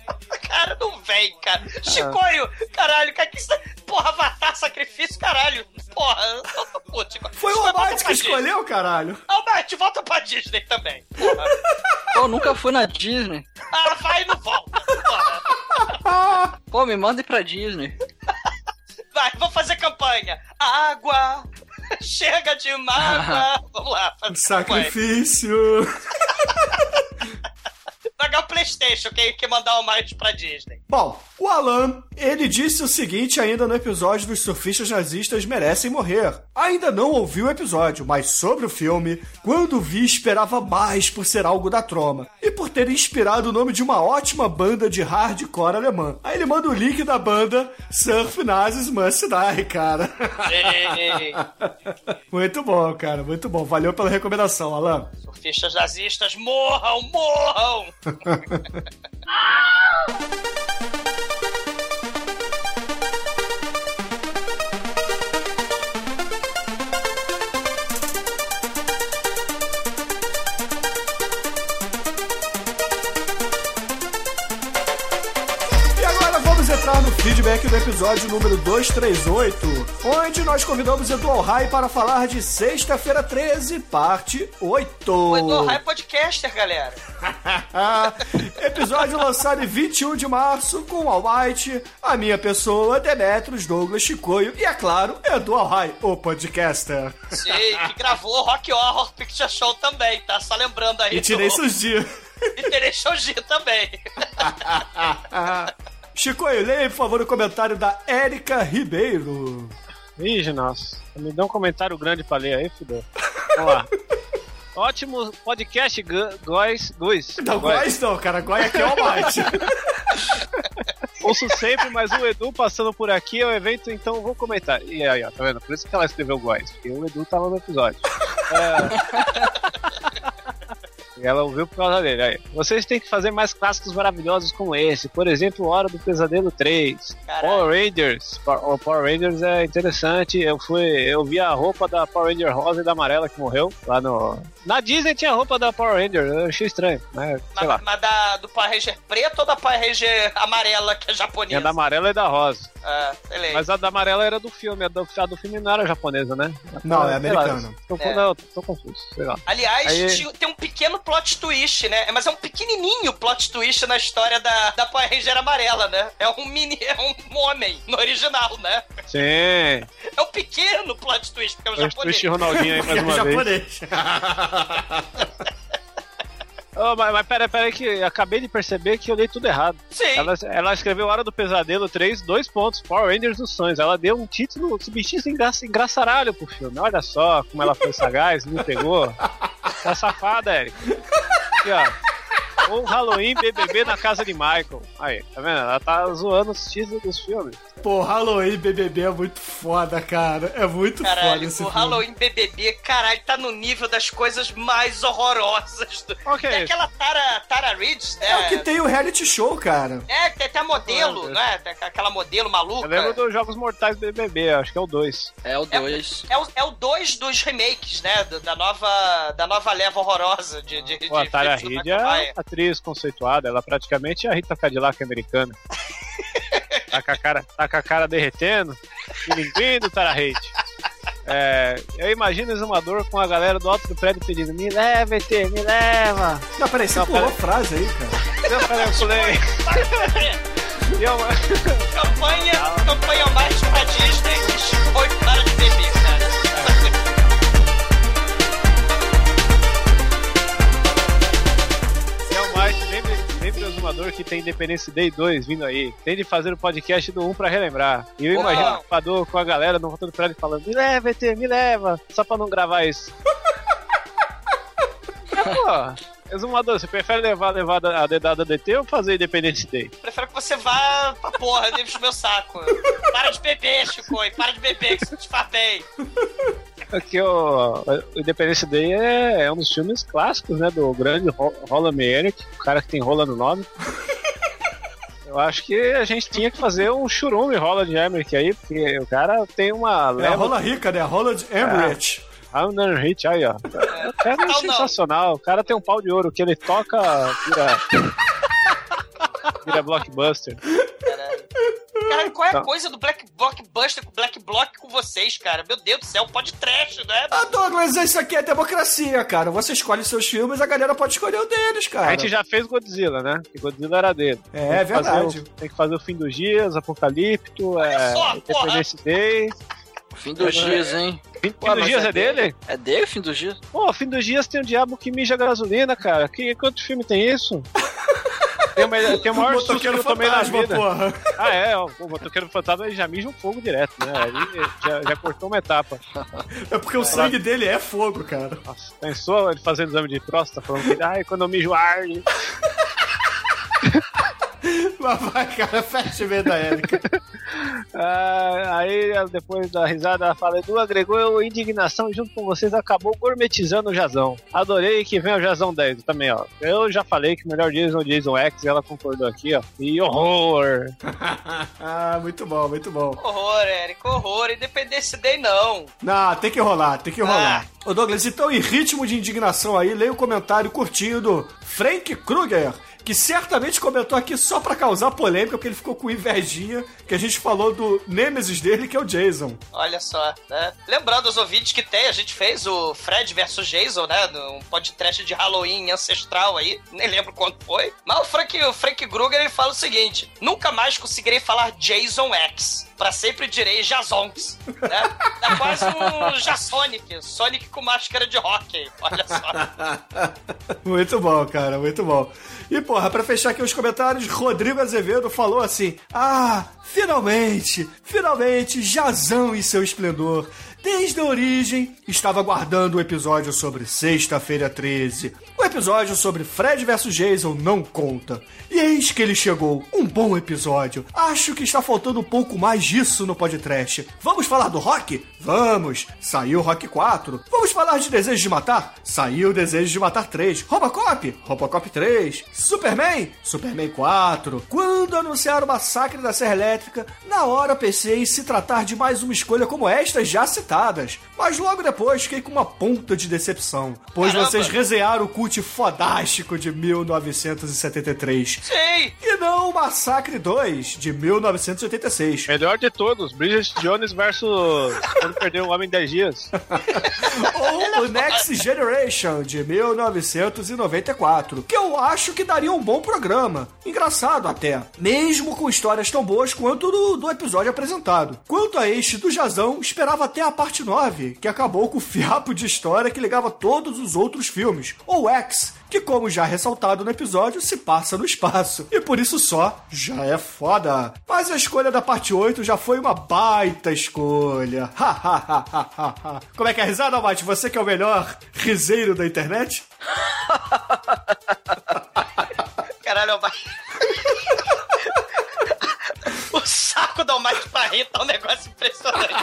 Cara, não vem, cara. Chicoio, caralho, cara, que isso. Porra, avatar, sacrifício, caralho. Porra, eu puto, Chicoio. Foi o Almighty que escolheu, caralho. Almighty, volta pra Disney também. Porra. Pô, nunca fui na Disney. Ah, vai e não volta. Porra. Pô, me manda ir pra Disney. Vai, vou fazer campanha. Água. Chega de mágoa. Vamos lá. Sacrifício. Pagar o Playstation, quem quer mandar o Almighty pra Disney. Bom, o Alan, ele disse o seguinte ainda no episódio dos surfistas nazistas merecem morrer. Ainda não ouviu o episódio, mas sobre o filme, quando vi esperava mais por ser algo da troma e por ter inspirado o nome de uma ótima banda de hardcore alemã. Aí ele manda o link da banda Surf Nazis Must Die, cara. Muito bom, cara, muito bom. Valeu pela recomendação, Alan. surfistas nazistas, morram, morram. E agora vamos entrar no feedback do episódio número 238, onde nós convidamos Edu Alhai para falar de Sexta-feira 13, parte 8. O Edu Rai é podcaster, galera. episódio lançado em 21 de março com o Almighty, a minha pessoa, Demetrios, Douglas Chicoio e, é claro, Edu Alhai, o podcaster. Sei, que gravou Rock Horror Picture Show também, tá? Só lembrando aí. E tirei do- seus dias. E terei Shoji também. Chicoio, leia, por favor, o comentário da Érica Ribeiro. Ih, nossa. Me dá um comentário grande pra ler aí, fudeu. Vamos lá. Ótimo podcast, góis. Guis. Não, Góis não, cara, Góis aqui é o Almighty. Ouço sempre, mas o Edu passando por aqui é o evento, então vou comentar. E aí, ó, tá vendo? Por isso que ela escreveu Góis, porque o Edu tava no episódio. É... E ela ouviu por causa dele. Aí. Vocês têm que fazer mais clássicos maravilhosos como esse. Por exemplo, Hora do Pesadelo 3. Caralho. Power Rangers. O Power Rangers é interessante. Eu fui. Eu vi a roupa da Power Ranger rosa e da amarela que morreu lá no. Na Disney tinha a roupa da Power Ranger. Eu achei estranho, né? Sei Mas, lá. mas da, do Power Ranger preto ou da Power Ranger amarela, que é Tinha japonesa? da amarela e da rosa. Ah. Mas a da amarela era do filme, a do, a do filme não era japonesa, né? Não, é americana. tô, É. Não, tô confuso, sei lá. Aliás, Aí- tem um pequeno plot twist, né? Mas é um pequenininho plot twist na história da, da Power Ranger amarela, né? É um mini, é um homem no original, né? Sim. É um pequeno plot twist, porque é um Plot japonês. twist Ronaldinho aí mais É uma vez. japonês. Ô, mas, mas pera, pera aí que eu acabei de perceber que eu dei tudo errado. Sim. Ela, ela escreveu Hora do Pesadelo 3, dois pontos, Power Rangers dos Sonhos. Ela deu um título, esse bichinho se engra, engraçaralho pro filme. Olha só como ela foi sagaz, me pegou. Tá safada, Eric. Aqui, ó. Ou Halloween BBB na casa de Michael. Aí, tá vendo? Ela tá zoando os títulos dos filmes. Pô, Halloween BBB é muito foda, cara. É muito foda Caralho, o. Halloween BBB, caralho, tá no nível das coisas mais horrorosas. Do... Ok. Tem aquela Tara, Tara Reid, né? É o que tem o reality show, cara. É, tem até a modelo, né? Tem aquela modelo maluca. Eu lembro dos Jogos Mortais BBB, acho que é o 2. É o 2. É o, é o dois dos remakes, né? Da nova, da nova leva horrorosa de. de, Pô, a de Tara filmes do Reid é. Atriz conceituada, ela praticamente é a Rita Cadillac americana. tá, com a cara, tá com a cara derretendo, e ninguém do Tara Reid. É, eu imagino o exumador com a galera do alto do prédio pedindo: Me leva, ET, me leva. Não, peraí, você Não, pulou pera- frase aí, cara. Eu falei, eu pulei. Eu- Campanha, campanha mais pra Disney que foi para de beber, que tem Independence Day 2 vindo aí. Tem de fazer o podcast do 1 pra relembrar. E eu Porra. imagino o Pador com a galera no do prédio falando: Me leva, ET, me leva. Só pra não gravar isso. É, pô, exumador, você prefere levar, levar a dedada DT ou fazer Independence Day? Prefiro que você vá pra porra, deixa o meu saco. Para de beber, Chico, e para de beber, que isso te faz bem. Aqui, o, o Independence Day é, é um dos filmes clássicos, né? Do grande Ro- Roland Emmerich, o cara que tem rola no nome. Eu acho que a gente tinha que fazer um churume Roland Emmerich aí, porque o cara tem uma É a leva... rola rica, né? A rola de Emmerich. Roland Hit, aí, ó. O cara é sensacional. O cara tem um pau de ouro que ele toca, vira... vira blockbuster. Cara, qual é a Tá. coisa do Black Blockbuster com Black Block com vocês, cara? Meu Deus do céu, pode trash, né? Ah, Douglas, isso aqui é democracia, cara. Você escolhe seus filmes, a galera pode escolher o deles, cara. A gente já fez Godzilla, né? Porque Godzilla era dele. É, Tem que fazer verdade. o- tem que fazer o fim dos dias, Apocalipto, é, só, Independence Day. Fim dos dias, hein? Fim, fim dos dias é, dele? É dele, fim dos dias? Pô, fim dos dias tem o diabo que mija gasolina, cara. Que, quanto filme tem isso? Tem, uma, tem o maior susto que Motoqueiro eu tomei na vida. porra. Ah, é, ó, o motoqueiro fantasma ele já mija um fogo direto, né? Aí já, já cortou uma etapa. É porque o sangue dele é fogo, cara. Nossa, pensou ele fazendo exame de próstata, falando que, ai, quando eu mijo arde. Mas vai, cara, fecha bem da Erika. Ah, aí, depois da risada, ela fala: Edu agregou indignação e junto com vocês acabou gourmetizando o Jazão. Adorei que vem o Jazão 10 também, ó. Eu já falei que o melhor Jason é o Jason X, ela concordou aqui, ó. E horror! ah, muito bom, muito bom. Horror, Eric, horror. Independence Day, não. Não, tem que rolar, tem que rolar. Ô Douglas, então em ritmo de indignação aí, leia o comentário curtinho do Frank Kruger, que certamente comentou aqui só pra causar polêmica, porque ele ficou com invejinha que a gente falou do Nemesis dele, que é o Jason. Olha só, né? Lembrando os ouvintes que tem, a gente fez o Fred versus Jason, né? Um podcast de Halloween ancestral aí, nem lembro quando foi. Mas o Frank, o Frank Gruger ele fala o seguinte: nunca mais conseguirei falar Jason X. Pra sempre direi Jazonks, né? É quase um Jasonic, Sonic com máscara de rock, olha só. Muito bom, cara, muito bom. E, porra, pra fechar aqui os comentários, Rodrigo Azevedo falou assim: Ah, finalmente, finalmente, Jazão em seu esplendor. Desde a origem, estava aguardando o episódio sobre Sexta-feira 13. O episódio sobre Fred vs Jason não conta. E eis que ele chegou. Um bom episódio. Acho que está faltando um pouco mais disso no podcast. Vamos falar do Rock? Vamos. Saiu Rock 4. Vamos falar de Desejo de Matar? Saiu Desejo de Matar 3. Robocop? Robocop 3. Superman? Superman 4. Quando anunciaram o massacre da Serra Elétrica, na hora pensei em se tratar de mais uma escolha como esta já acertadas, mas logo depois fiquei com uma ponta de decepção, pois Caramba. vocês resenharam o cult fodástico de 1973. Sim! E não o Massacre 2, de 1986. Melhor de todos, Bridget Jones versus quando perdeu o Homem em 10 dias. Ou o Next Generation, de 1994, que eu acho que daria um bom programa. Engraçado até, mesmo com histórias tão boas quanto do, do episódio apresentado. Quanto a este do Jazão, esperava até a parte 9, que acabou com o fiapo de história que ligava todos os outros filmes, ou X, que, como já ressaltado no episódio, se passa no espaço. E por isso só, já é foda. Mas a escolha da parte 8 já foi uma baita escolha. Ha, ha, ha, ha, ha, ha. Como é que é a risada, Mate? Você que é o melhor riseiro da internet? Caralho, Almighty. O saco do rir tá um negócio impressionante.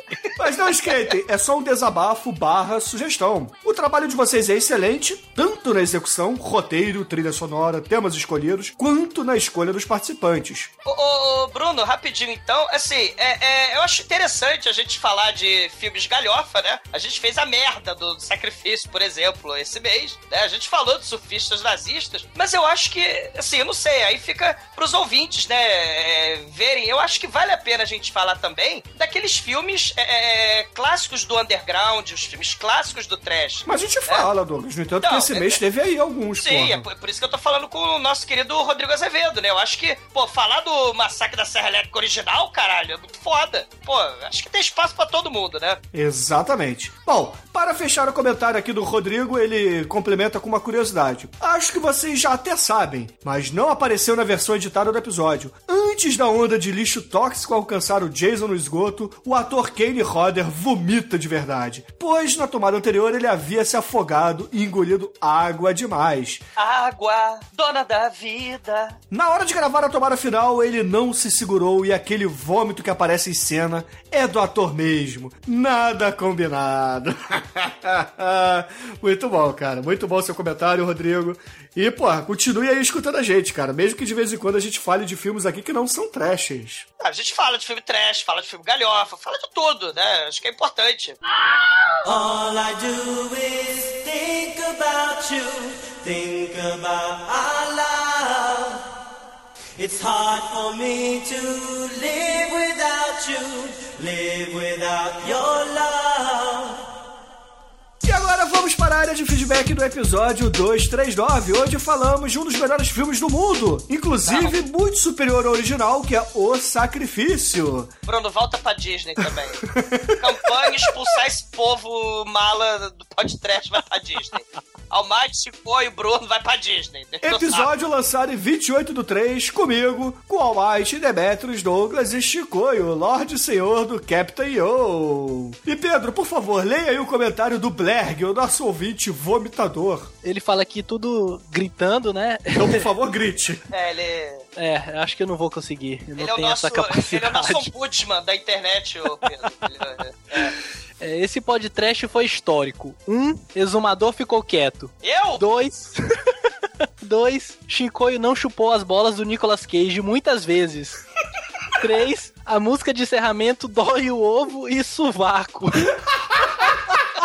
Mas não esquentem, é só um desabafo barra sugestão. O trabalho de vocês é excelente, tanto na execução, roteiro, trilha sonora, temas escolhidos, quanto na escolha dos participantes. Ô, ô, ô, Bruno, rapidinho então, assim, é, é, eu acho interessante a gente falar de filmes galhofa, né? A gente fez a merda do Sacrifício, por exemplo, esse mês, né? A gente falou de surfistas nazistas, mas eu acho que, assim, eu não sei, aí fica pros ouvintes, né, é, verem. Eu acho que vale a pena a gente falar também daqueles filmes é, é, clássicos do underground, os filmes clássicos do trash. Mas a gente fala, Douglas, no entanto Não, que esse é- mês teve aí alguns, Sim, porra. é por, por isso que eu tô falando com o nosso querido Rodrigo Azevedo, né? Eu acho que, pô, falar do Massacre da Serra Elétrica original, caralho, é muito foda. Pô, acho que tem espaço pra todo mundo, né? Exatamente. Bom, para fechar o comentário aqui do Rodrigo, ele complementa com uma curiosidade. Acho que vocês já até sabem, mas não apareceu na versão editada do episódio. Antes da onda de lixo tóxico alcançar o Jason no esgoto, o ator Kane Hodder vomita de verdade, pois na tomada anterior ele havia se afogado e engolido água demais. Água, dona da vida. Na hora de gravar a tomada final, ele não se segurou e aquele vômito que aparece em cena é do ator mesmo. Nada combinado. muito bom, cara. Muito bom seu comentário, Rodrigo. E, pô, continue aí escutando a gente, cara. Mesmo que de vez em quando a gente fale de filmes aqui que não são trashes. A gente fala de filme trash, fala de filme galhofa, fala de tudo, né? Acho que é importante. All I do is think about you, think about our love. It's hard for me to live without you, live without your love. Agora vamos para a área de feedback do episódio 239, onde falamos de um dos melhores filmes do mundo, inclusive muito superior ao original, que é O Sacrifício. Bruno, volta pra Disney também. Campanha expulsar esse povo mala do podcast vai pra Disney. Almighty se foi, o Bruno vai pra Disney. Episódio lançado em 28 do 3, comigo, com Almighty, Demetrius, Douglas e Chicoio, Lorde Senhor do Captain Yo. E Pedro, por favor, leia aí o comentário do Blerg, o nosso ouvinte vomitador. Ele fala aqui tudo gritando, né? Então, por favor, grite. É, ele, É, acho que eu não vou conseguir. Eu não ele é o tenho nosso, essa ele é o capacidade. nosso ombudsman da internet, ô Pedro. É. É, Esse podcast foi histórico. Um, Exumador ficou quieto. Eu? Dois. Dois, Chicoio não chupou as bolas do Nicolas Cage muitas vezes. Três, a música de encerramento dói o ovo e sovaco.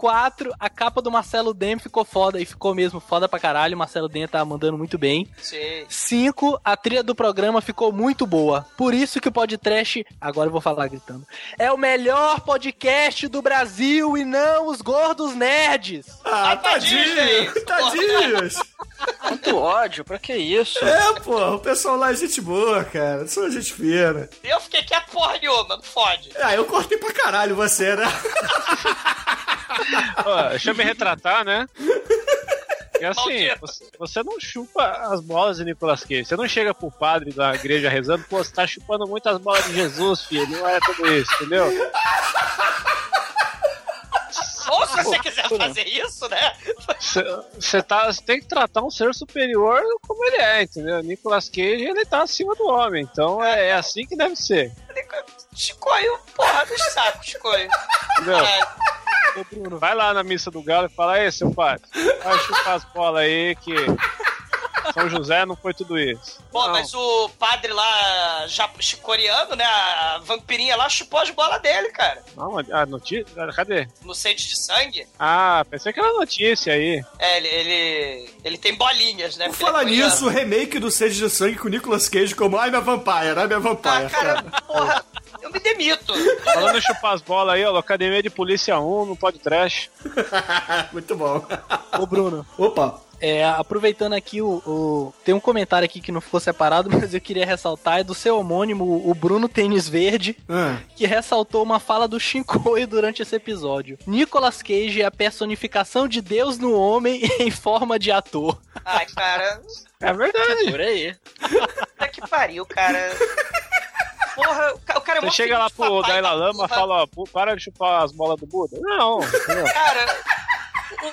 Quatro, a capa do Marcelo Dem ficou foda e ficou mesmo foda pra caralho. O Marcelo Dem tá mandando muito bem. Sim. Cinco, a trilha do programa ficou muito boa. Por isso que o podcast, agora eu vou falar gritando, é o melhor podcast do Brasil e não os gordos nerds. Ah, tadinho, tadinhos. Muito ódio, pra que isso? É, pô, o pessoal lá é gente boa, cara. São gente fina. Eu fiquei quieto porra nenhuma, não fode. Ah, eu cortei pra caralho você, né? Ó, deixa eu me retratar, né? E assim, você, não chupa as bolas de Nicolas Cage. Você não chega pro padre da igreja rezando, pô, você tá chupando muito as bolas de Jesus, filho. Não é tudo isso, entendeu? Ou se você quiser fazer isso, né? Você tá, tem que tratar um ser superior como ele é, entendeu? Nicolas Cage, ele tá acima do homem. Então é, é assim que deve ser. Chicoio, porra dos sacos, Chicoio. Entendeu? Bruno. Vai lá na missa do galo e fala, aí, seu padre, vai chupar as bolas aí que São José não foi tudo isso. Pô, Não. mas o padre lá, já coreano, né? A vampirinha lá chupou as bolas dele, cara. Não, a notícia. Cadê? No sede de sangue. Ah, pensei que era notícia aí. É, ele, ele, ele tem bolinhas, né? Por é falar coreano. nisso, o remake do Sede de Sangue com o Nicolas Cage como I'm a Vampire, I'm a Vampire. Ah, cara, porra, eu me demito. Falando em chupar as bolas aí, ó, Academia de Polícia 1, não pode trash. Muito bom. Ô, Bruno. Opa. É, aproveitando aqui, o, o- tem um comentário aqui que não ficou separado, mas eu queria ressaltar, é do seu homônimo, o Bruno Tênis Verde, Ah. que ressaltou uma fala do Shinkoi durante esse episódio. Nicolas Cage é a personificação de Deus no homem em forma de ator. Ai, cara, É verdade. Por aí. puta que pariu, cara. Porra, o ca- o cara é Você mó chega lá pro Dalai da Lama e fala, ó, "Pô, para de chupar as bolas do Buda. Não? Cara,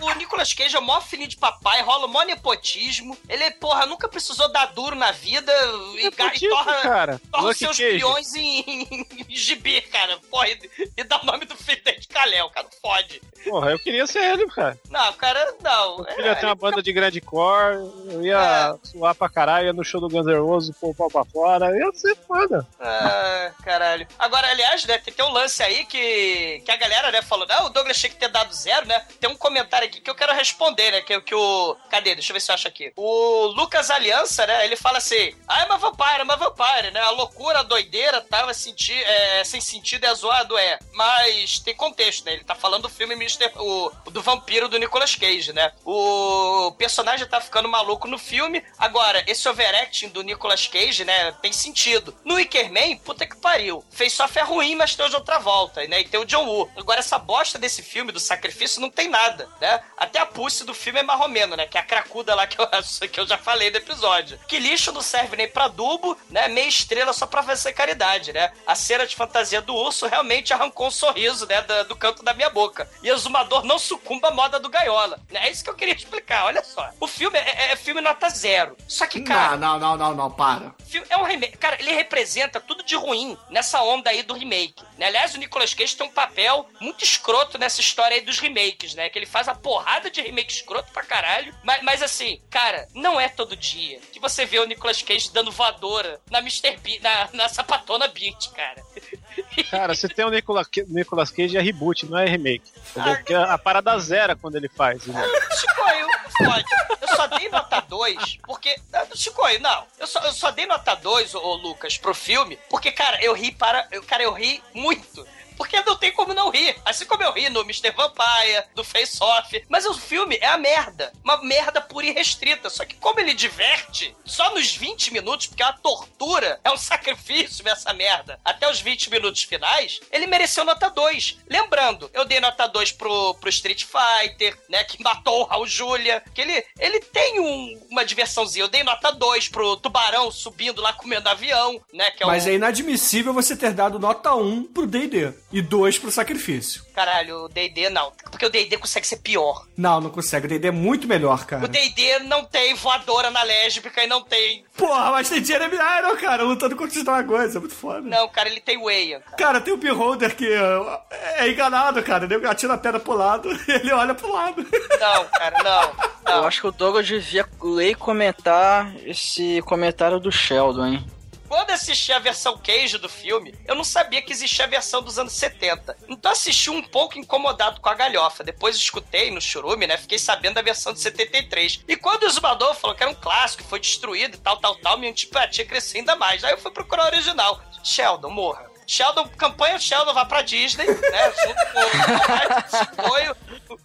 o, Nicolas Cage é o maior filho de papai, rola o maior nepotismo. Ele, porra, nunca precisou dar duro na vida e, e torra, cara. torra os seus Cage. bilhões em, em gibi, cara. Porra, e, e dá o nome do filho dele de Kalel, cara. Fode. Porra, eu queria ser ele, cara. Não, cara, não. Eu queria ter uma banda de grande core, eu ia suar pra caralho, ia no show do Guns N' Roses, pôr o pau pra fora, ia ser foda. Ah, caralho. Agora, aliás, né, tem, tem um lance aí que, que a galera, né, falou, não, o Douglas tinha que ter dado zero, né? Tem um comentário aqui que eu quero responder, né, que, que o... Cadê? Deixa eu ver se eu acho aqui. O Lucas Aliança, né, ele fala assim, ah, é uma vampire, é uma vampire, né? A loucura, a doideira, tava senti é, sem sentido, é zoado, é. Mas tem contexto, né? Ele tá falando do filme Mr. O, do vampiro do Nicolas Cage, né? O personagem tá ficando maluco no filme. Agora, esse overacting do Nicolas Cage, né, tem sentido. No Wickerman, puta que pariu. Fez só fé ruim, mas tem outra volta, né? E tem o John Woo. Agora, essa bosta desse filme, do sacrifício, não tem nada, né? Até a pulse do filme é marromeno, né? Que é a cracuda lá que eu, que eu já falei do episódio. Que lixo não serve nem pra adubo, né? Meia estrela só pra fazer caridade, né? A cena de fantasia do urso realmente arrancou um sorriso, né? da- do canto da minha boca. E Exumador não sucumba à moda do gaiola. É isso que eu queria explicar, olha só. O filme é, é filme nota zero. Só que, cara, Não, não, não, não, não, para. É um remake. Cara, ele representa tudo de ruim nessa onda aí do remake. Né? Aliás, o Nicolas Cage tem um papel muito escroto nessa história aí dos remakes, né? Que ele faz a porrada de remake escroto pra caralho. Mas, mas assim, cara, não é todo dia que você vê o Nicolas Cage dando voadora na Mr. B, na, na sapatona Beat, cara. Cara, se tem o Nicolas, Nicolas Cage é reboot, não é remake. Porque a, parada zera quando ele faz. né? Chicoio, fode. Eu só dei nota 2 porque. Chicoio, não. Eu só, eu só dei nota 2, ô, Lucas, pro filme, porque, cara, eu ri para. Cara, eu ri muito. Porque não tem como não rir. Assim como eu ri no Mr. Vampire, do Face Off. Mas o filme é a merda. Uma merda pura e restrita. Só que como ele diverte, só nos 20 minutos, porque é uma tortura, é um sacrifício ver essa merda, até os 20 minutos finais, ele mereceu nota 2. Lembrando, eu dei nota 2 pro, pro Street Fighter, né, que matou o Raul Julia, que ele, ele tem um- uma diversãozinha. Eu dei nota 2 pro Tubarão subindo lá comendo avião, né, que é Mas o... é inadmissível você ter dado nota 1 pro D&D e 2 pro sacrifício. Caralho, o D&D não. Porque o D&D consegue ser pior. Não, não consegue. O D&D é muito melhor, cara. O D&D não tem voadora na lésbica e não tem... Porra, mas tem Jeremy Iron, cara, lutando contra os dragões. É muito foda. Não, cara, ele tem Wayne. Cara, tem o Beholder que uh, é enganado, cara. Ele atira a pedra pro lado e ele olha pro lado. Não, cara, não. Eu acho que o Douglas devia ler e comentar esse comentário do Sheldon, hein? Quando assisti a versão queijo do filme, eu não sabia que existia a versão dos anos 70. Então assisti um pouco incomodado com a galhofa. Depois escutei no churume, né? Fiquei sabendo da versão de 73. E quando o Zumador falou que era um clássico, foi destruído e tal, tal, tal, minha antipatia cresceu ainda mais. Aí eu fui procurar o original. Sheldon, morra. Sheldon, campanha Sheldon vai pra Disney, né? Junto com o foi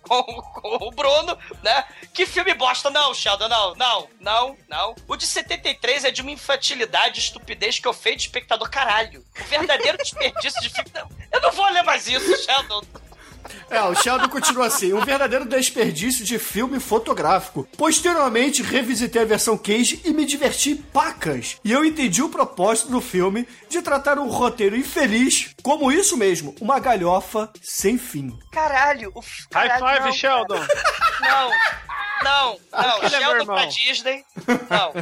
com, com o Bruno, né? Que filme bosta, não, Sheldon, não, não, não, não. O de 73 é de uma infantilidade, estupidez que ofende o espectador, caralho. O verdadeiro desperdício de filme. Eu não vou ler mais isso, Sheldon. É, o Sheldon continua assim, um verdadeiro desperdício de filme fotográfico. Posteriormente, revisitei a versão Cage e me diverti pacas. E eu entendi o propósito do filme de tratar um roteiro infeliz como isso mesmo, uma galhofa sem fim. Caralho, o High caralho, five, não, Sheldon! cara. Não. Não, não, é Sheldon pra irmão. Disney. Não,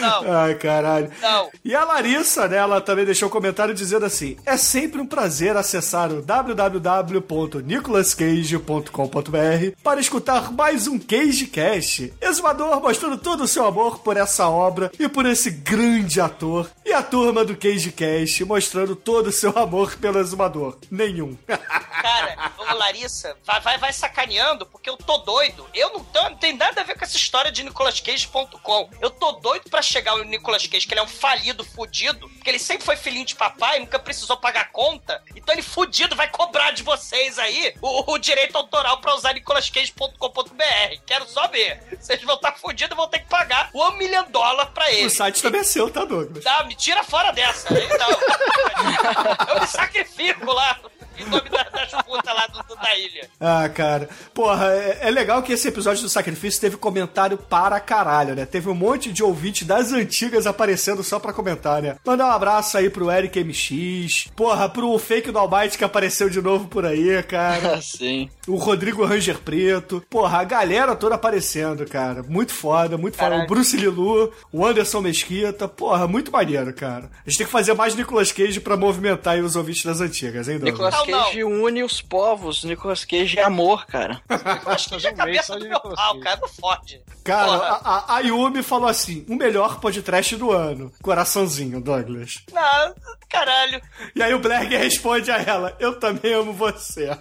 não, Ai, caralho. não. E a Larissa, né, ela também deixou um comentário dizendo assim: É sempre um prazer acessar o www.nicolascage.com.br para escutar mais um CageCast. Exumador mostrando todo o seu amor por essa obra e por esse grande ator. E a turma do CageCast mostrando todo o seu amor pelo Exumador. Nenhum. Cara, ô Larissa, vai, vai, vai sacaneando, porque eu tô doido. Eu não, tô, não tem nada a ver com essa história de NicolasCage.com. Eu tô doido pra chegar o Nicolas Cage, que ele é um falido fudido, porque ele sempre foi filhinho de papai, nunca precisou pagar conta. Então ele fudido vai cobrar de vocês aí o, o direito autoral pra usar nicolascage.com.br. Quero só ver. Vocês vão estar fudidos e vão ter que pagar um milhão de dólar pra ele. O site também é seu, tá, Douglas? Tá, me tira fora dessa. Então, eu me sacrifico lá em nome da- das putas lá do, do- da ilha. Ah, cara. Porra, é, é legal que esse episódio do Sacrifício teve comentário para caralho, né? Teve um monte de ouvinte das antigas aparecendo só pra comentar, né? Mandar um abraço aí pro Eric MX. Porra, pro fake do Almighty que apareceu de novo por aí, cara. Sim. O Rodrigo Ranger Preto. Porra, a galera toda aparecendo, cara. Muito foda, muito foda. O. Bruce Lilu, o Anderson Mesquita. Porra, muito maneiro, cara. A gente tem que fazer mais Nicolas Cage pra movimentar aí os ouvintes das antigas, hein, Douglas? Nicolas Cage une os povos. Nicolas Cage é amor, cara. Que já é a cabeça do meu pau, cara. Não fode. Cara, a, a, a Yumi falou assim: o melhor podcast do ano. Coraçãozinho, Douglas. Não, caralho. E aí o Black responde a ela: Eu também amo você.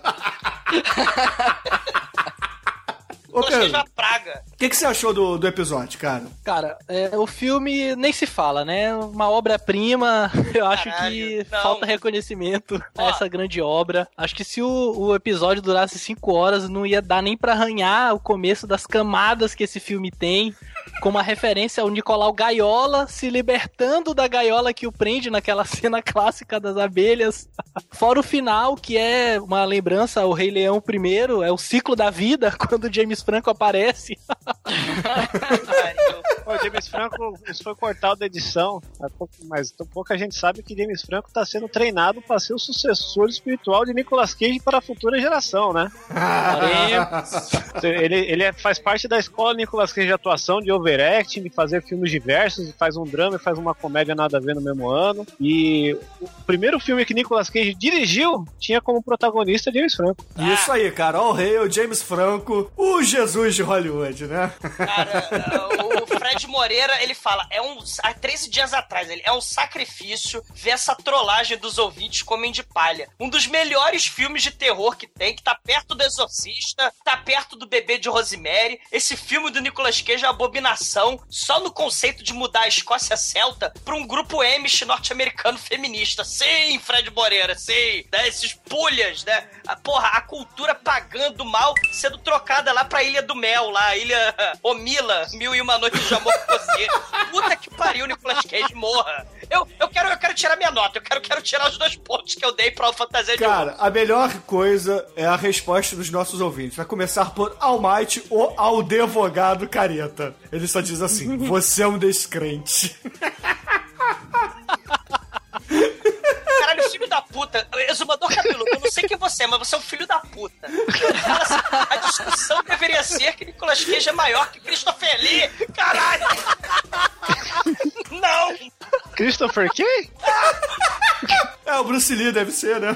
Ô, Nicolas Cage é Pedro, uma praga. o que, que você achou do, do episódio, cara? Cara, é, o filme nem se fala, né? Uma obra-prima. Eu acho Caralho, que não. falta reconhecimento a Ó. essa grande obra. Acho que se o, o episódio durasse cinco horas, não ia dar nem pra arranhar o começo das camadas que esse filme tem. Como a referência ao Nicolau Gaiola se libertando da gaiola que o prende naquela cena clássica das abelhas. Fora o final, que é uma lembrança ao Rei Leão primeiro, é o ciclo da vida, quando o James Franco aparece. Ô, James Franco, isso foi cortado da edição, mas pou- mas pouca gente sabe que James Franco está sendo treinado para ser o sucessor espiritual de Nicolas Cage para a futura geração, né? Ele, ele é- faz parte da escola Nicolas Cage de atuação, de overacting, de fazer filmes diversos, faz um drama e faz uma comédia nada a ver no mesmo ano. E o primeiro filme que Nicolas Cage dirigiu tinha como protagonista James Franco. Isso aí, cara. All Hail, James Franco, o Jesus de Hollywood, né? Cara, o Fred Moreira, ele fala, é um. Há 13 dias atrás, ele é um sacrifício ver essa trollagem dos ouvintes comem de palha. Um dos melhores filmes de terror que tem, que tá perto do Exorcista, tá perto do bebê de Rosemary. Esse filme do Nicolas Cage é abominação, só no conceito de mudar a Escócia Celta pra um grupo Amish norte-americano feminista. Sim, Fred Moreira, sim. Né? Esses pulhas, né? A, porra, a cultura pagando mal sendo trocada lá pra Ilha do Mel, lá, Ilha Omila, Mil e Uma Noites com você. Puta que pariu, Nicolas Cage, morra. Eu, eu, quero, eu quero tirar minha nota, eu quero, quero tirar os dois pontos que eu dei pra Fantasia de Cara, a melhor coisa é a resposta dos nossos ouvintes. Vai começar por Almighty ou ao advogado careta. Ele só diz assim: você é um descrente. Caralho, filho da puta. Exumador cabeludo, eu não sei quem você é, mas você é um filho da puta. Assim, a discussão deveria ser que Nicolas Cage é maior que Christopher Lee. Caralho! Não! Christopher quem? É, o Bruce Lee deve ser, né?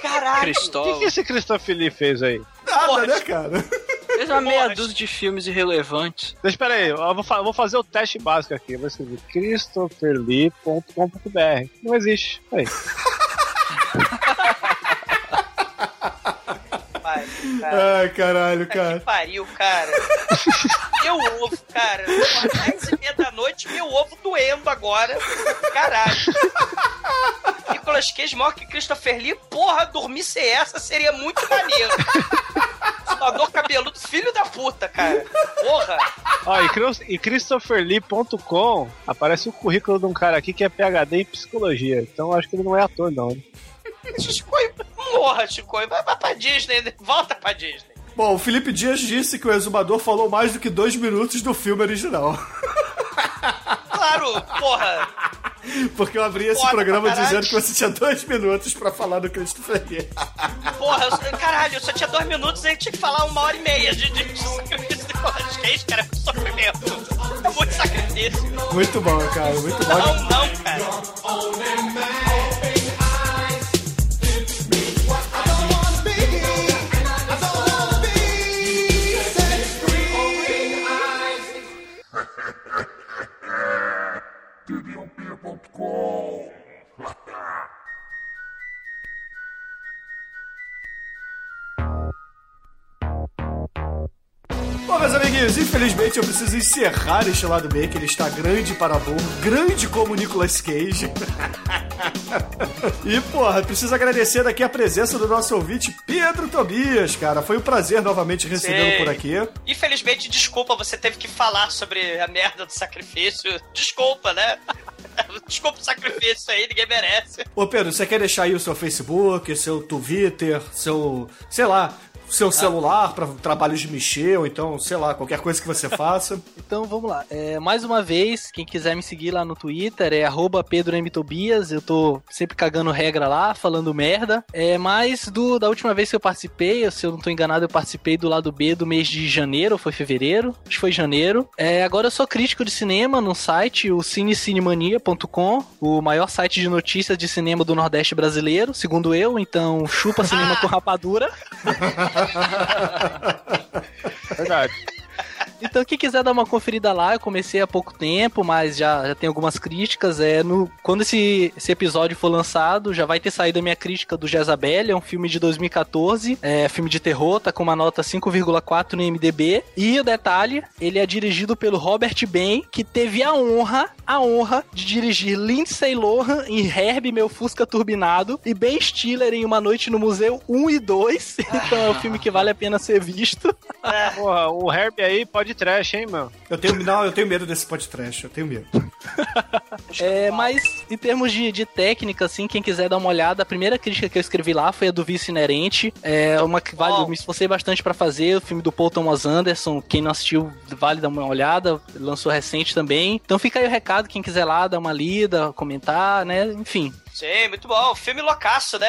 Caralho! O que, que esse Christopher Lee fez aí? Nada, né, cara? Fez uma meia dúzia de filmes irrelevantes. Deixa, pera aí, eu vou, eu vou fazer o teste básico aqui. Eu vou escrever christopherlee.com.br. Não existe. Aí. Vai, cara. Ai, caralho, Que cara. pariu, cara. Meu ovo, cara. Às 10 e meia da noite, meu ovo doendo agora. Caralho. Nicolas Cage maior que Christopher Lee. Porra, dormir sem essa seria muito maneiro. Senador cabeludo, filho da puta, cara. Porra. Ó, e, Chris- e christopherlee.com aparece o currículo de um cara aqui que é PhD em psicologia. Então eu acho que ele não é ator, não. né? Chico, morra, Chico. Vai, vai pra Disney. Volta pra Disney. Bom, o Felipe Dias disse que o exumador falou mais do que dois minutos do filme original. Claro, porra. Porque eu abri esse Foda programa dizendo que você tinha dois minutos pra falar do Christopher Lee. Porra, eu, caralho, eu só tinha dois minutos e tinha que falar uma hora e meia de. de- Nicolas Cage, cara, é sofrimento. É muito sacrifício. Muito bom, cara, muito bom. Não, não, cara. Bom, meus amiguinhos, infelizmente eu preciso encerrar este lado B, que ele está grande para bom, grande como Nicolas Cage. e, porra, preciso agradecer aqui a presença do nosso ouvinte Pedro Tobias, cara. Foi um prazer novamente recebê-lo por aqui. Infelizmente, desculpa, você teve que falar sobre a merda do sacrifício. Desculpa, né? Desculpa o sacrifício aí, ninguém merece. Ô Pedro, você quer deixar aí o seu Facebook, seu Twitter, seu. sei lá. Seu celular para trabalhos de mexer, ou então, sei lá, qualquer coisa que você faça. Então vamos lá. É, mais uma vez, quem quiser me seguir lá no Twitter é arroba Pedro M. Tobias. Eu tô sempre cagando regra lá, falando merda. É, mas do, da última vez que eu participei, se eu não tô enganado, eu participei do lado B do mês de janeiro, foi fevereiro? Acho que foi janeiro. É, agora eu sou crítico de cinema no site, o cinecinemania.com, o maior site de notícias de cinema do Nordeste brasileiro, segundo eu. Então, chupa cinema com rapadura. Verdade. Então, quem quiser dar uma conferida lá, eu comecei há pouco tempo, mas já, já tem algumas críticas. É no Quando esse, esse episódio for lançado, já vai ter saído a minha crítica do Jezabel, é um filme de 2014, é filme de terror, tá com uma nota 5,4 no MDB. E o detalhe, ele é dirigido pelo Robert Ben, que teve a honra, a honra de dirigir Lindsay Lohan em Herbie, Meu Fusca Turbinado, e Ben Stiller em Uma Noite no Museu 1 e 2. Então é um filme que vale a pena ser visto. Porra, o Herbie aí pode trash, hein, meu? Eu tenho, não, eu tenho medo desse podcast, eu tenho medo. É, mas em termos de, de técnica, assim, quem quiser dar uma olhada, a primeira crítica que eu escrevi lá foi a do Vice Inerente. É uma que vale, eu me esforcei bastante pra fazer, o filme do Paul Thomas Anderson. Quem não assistiu, vale dar uma olhada, lançou recente também. Então fica aí o recado, quem quiser lá dar uma lida, comentar, né? Enfim. Sim, muito bom. Filme loucaço, né?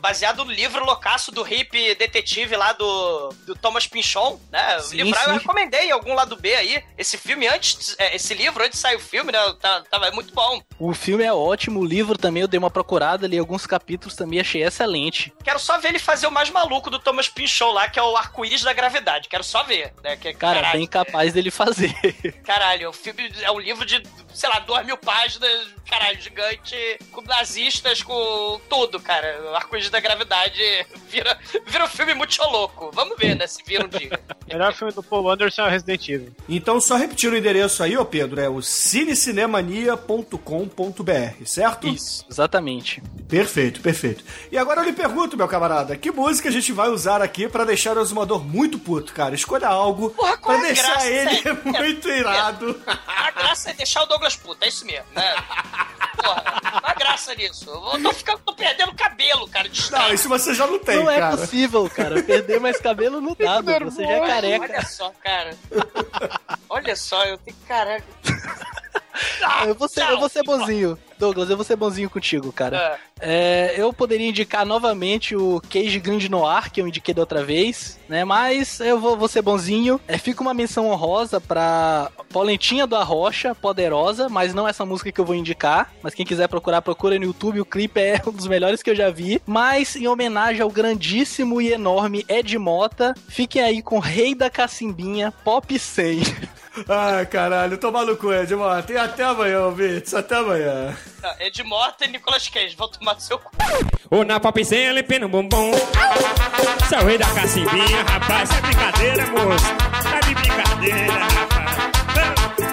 Baseado no livro loucaço do hippie detetive lá do, do Thomas Pinchon, né? Sim, o livro sim. eu recomendei em algum lado B aí. Esse filme antes, é, esse livro antes de sair o filme, né? Tá, tava muito bom. O filme é ótimo, o livro também eu dei uma procurada, li alguns capítulos também, achei excelente. Quero só ver ele fazer o mais maluco do Thomas Pinchon lá, que é o arco-íris da gravidade. Quero só ver, né? Que, Cara, caralho, bem capaz dele fazer. Caralho, o filme é um livro de, sei lá, duas mil páginas, caralho, gigante, com nazistas, com tudo, cara. O arco-íris da gravidade vira, vira um filme muito louco. Vamos ver, né, se vira um dia. Melhor filme do Paul Anderson é o Resident Evil. Então, só repetindo o endereço aí, ô Pedro, é o cinecinemania.com.br, certo? Isso, exatamente. Perfeito, perfeito. E agora eu lhe pergunto, meu camarada, que música a gente vai usar aqui pra deixar o exumador muito puto, cara? Escolha algo Porra, pra qual é deixar graça? ele É, muito irado. A graça é deixar o Douglas puto, é isso mesmo, né? Porra, não há graça nisso. Eu tô, ficando, tô perdendo cabelo, cara, de Não, isso você já não tem, não é cara. possível, cara. Perder mais cabelo não dá, você já é careca. Olha só, cara. Olha só, eu tenho caralho. Eu, vou ser, eu vou ser bonzinho. Douglas, eu vou ser bonzinho contigo, cara. É, eu poderia indicar novamente o Cage Grand Noir, que eu indiquei da outra vez, né? Mas eu vou, vou ser bonzinho. É, fica uma menção honrosa pra Polentinha do Arrocha, Poderosa, mas não essa música que eu vou indicar. Mas quem quiser procurar, procura no YouTube. O clipe é um dos melhores que eu já vi. Mas em homenagem ao grandíssimo e enorme Ed Mota, fiquem aí com Rei da Cacimbinha, Pop 100. Ai, caralho, tô maluco, Ed. Tem até amanhã, ouvintes. Até amanhã. Ed Morta e Nicolas Cage, vão tomar no seu cu. Ou na popzinha, limpando o bumbum. Seu rei da cacimbinha, rapaz, é brincadeira, moço. Tá de brincadeira, rapaz.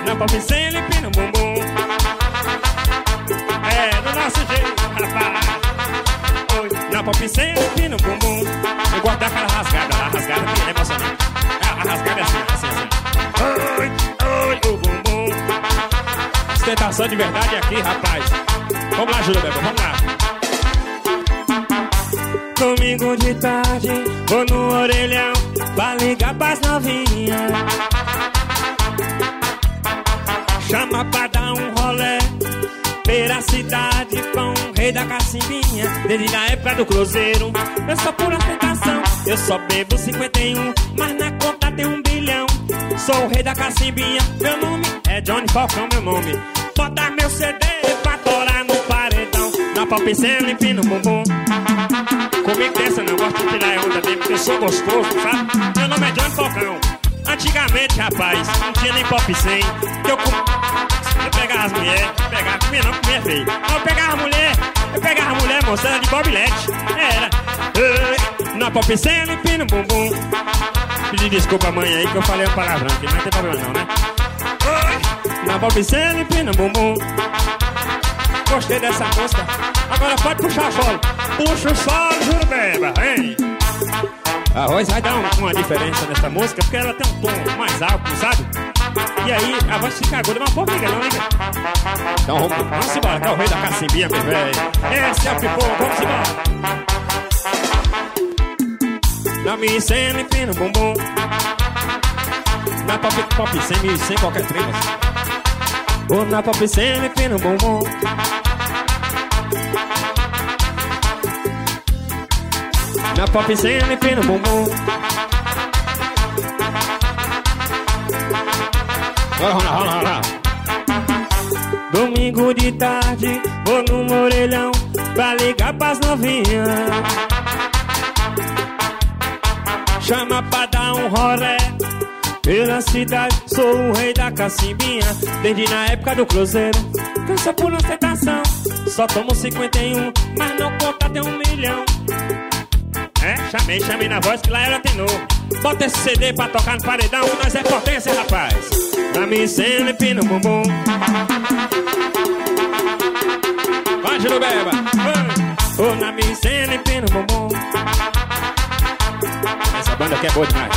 Na popzinha, limpando o bumbum. É, do nosso jeito, rapaz. Oi, na popzinha, limpando o bumbum. Eu gosto daquela rasgada lá, rasgada que é emocionante. A a rasgada é assim, assim, assim. Ostentação de verdade aqui, rapaz. Vamos lá, Júlia Bebel, vamos lá. Domingo de tarde, vou no orelhão pra ligar pras novinhas. Chama pra dar um rolé pela cidade com rei da cacimbinha. Desde a época do cruzeiro, eu sou pura tentação. Eu só bebo 51, mas na conta tem um bilhão. Sou o rei da cacimbinha, meu nome é Johnny Falcão, meu nome. Bota meu CD pra torar no paredão. Na pop cena, empina o bumbum. Comigo dessa não gosto de tirar onda dele, porque eu sou gostoso, sabe? Meu nome é Johnny Falcão. Antigamente, rapaz, não tinha nem pop 100. Que eu, com- eu pegava as mulheres, pegava, comia não, comia feio. Eu pegava a mulher, eu pegava a mulher, moça, era de bobilete. Era. Na pop 100, empina o bumbum. Pedi desculpa, mãe, aí que eu falei um palavrão, que não tem problema não, né? Na pop 100, empina o bumbum. Gostei dessa música. Agora pode puxar solo. Puxa o solo, juro beba, hein? A voz vai dar um- uma diferença nessa música, porque ela tem um tom mais alto, sabe? E aí a voz fica aguda, mas pô, liga, não liga. Então vamos, vamos embora, que é o rei da cacimbinha, meu velho. Esse é o pipoco, vamos embora. Na minha cena, empina o bumbum. Na pop, pop, sem, sem qualquer trema. Ou na pop, cena, empina o bumbum. Na pop cena e pino bumbum. Bora, rola, rola, rola. Domingo de tarde, vou no orelhão pra ligar pras novinhas. Chama pra dar um rolé pela cidade. Sou o rei da cacimbinha, desde na época do cruzeiro. Cansa por ostentação, só tomo 51, mas não conta até um milhão. É, chamei, chamei na voz que lá ela tenou. Bota esse CD pra tocar no paredão, nós é potência, rapaz. Na minha cena, empina o bumbum. Vai, Júlio Beba. Ô, na minha cena, empina o bumbum. Essa banda aqui é boa demais.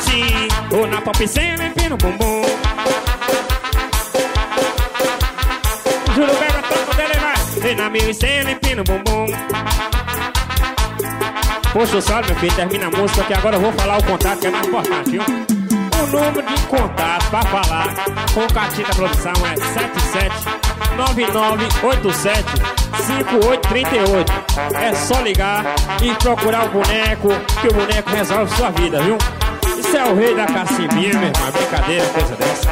Sim, ô, na pop cena, empina o bumbum. Júlio Beba, toca o dele mais. E na minha cena, empina o bumbum. Poxa, o salve, meu filho, termina a música que agora eu vou falar o contato que é mais importante, viu? O número de contato para falar com o Catita Produção é 7799875838. É só ligar e procurar o boneco, que o boneco resolve sua vida, viu? Isso é o rei da cacimbinha, meu irmão. É brincadeira, coisa dessa.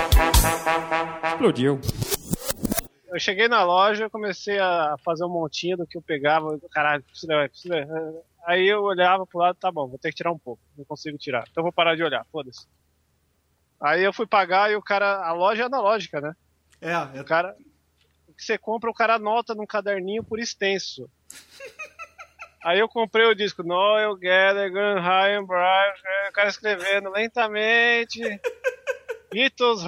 Explodiu. Eu cheguei na loja, eu comecei a fazer um montinho do que eu pegava. Caralho, precisa, precisa. Aí eu olhava pro lado, tá bom, vou ter que tirar um pouco. Não consigo tirar. Então eu vou parar de olhar, foda-se. Aí eu fui pagar e o cara. A loja é analógica, né? É, é O cara. Que você compra, o cara anota num caderninho por extenso. Aí eu comprei o disco Noel Gallagher, Ryan Brian, o cara escrevendo lentamente. Beatles,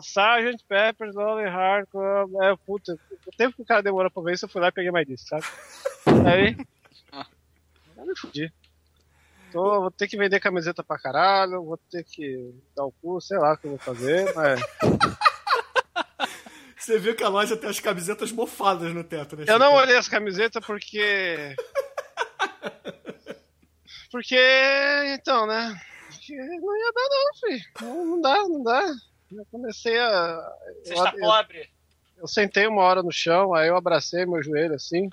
Sgt. Pepper's Lonely Heart Club. É, puta, o tempo que o cara demorou pra ver isso, eu fui lá e peguei mais disco, sabe? Aí. Eu me fudi. Tô, vou ter que vender camiseta pra caralho, vou ter que dar o cu, sei lá o que eu vou fazer, mas. Você viu que a loja tem as camisetas mofadas no teto, né? Eu não Chico? olhei as camisetas porque. Porque. Então, né? Porque não ia dar, não, filho. Não, não dá, não dá. Eu comecei a. Você eu, está eu, pobre. eu sentei uma hora no chão, aí eu abracei meu joelho assim.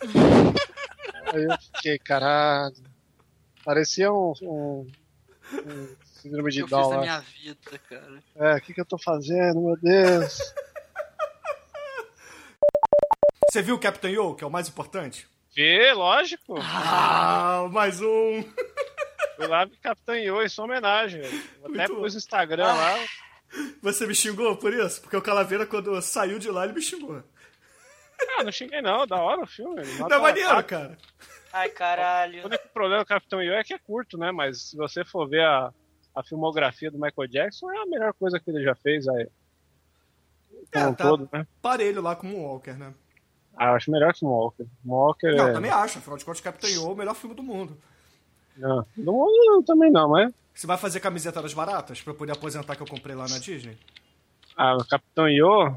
aí eu fiquei, caralho. Parecia um. um, um síndrome de Eu fiz Down na lá. minha vida, cara. É, o que, que eu tô fazendo, meu Deus? Você viu o Captain Yo, que é o mais importante? Vê, lógico. Ah, mais um. Fui lá me capitaneou em sua homenagem. Até pus no Instagram lá. Você me xingou por isso? Porque o Calaveira, quando saiu de lá, ele me xingou. Ah, não xinguei não, da hora o filme. Tá maneiro, cara. Ai, caralho. O único problema do Capitão Yo é que é curto, né? Mas se você for ver a, a filmografia do Michael Jackson, é a melhor coisa que ele já fez aí. Como É, um tá todo, né? parelho lá com o Walker, né? Ah, eu acho melhor que o Walker. Walker Não, é... também acho. Afinal de contas, Captain Yo é o melhor filme do mundo. Não, do mundo também não, mas... Você vai fazer camiseta das baratas pra eu poder aposentar que eu comprei lá na Disney? Ah, o Capitão Yo...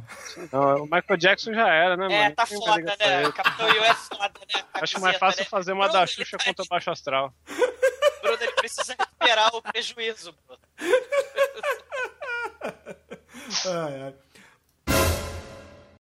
Não, o Michael Jackson já era, né, É, mano? tá Ninguém foda, né? ele. Capitão Yo é foda, né? Acho mais Camiseta, fácil né? fazer uma Bruno, da Xuxa tá- contra Baixo Astral. Bruno, ele precisa recuperar o prejuízo, pô. Ai, ai.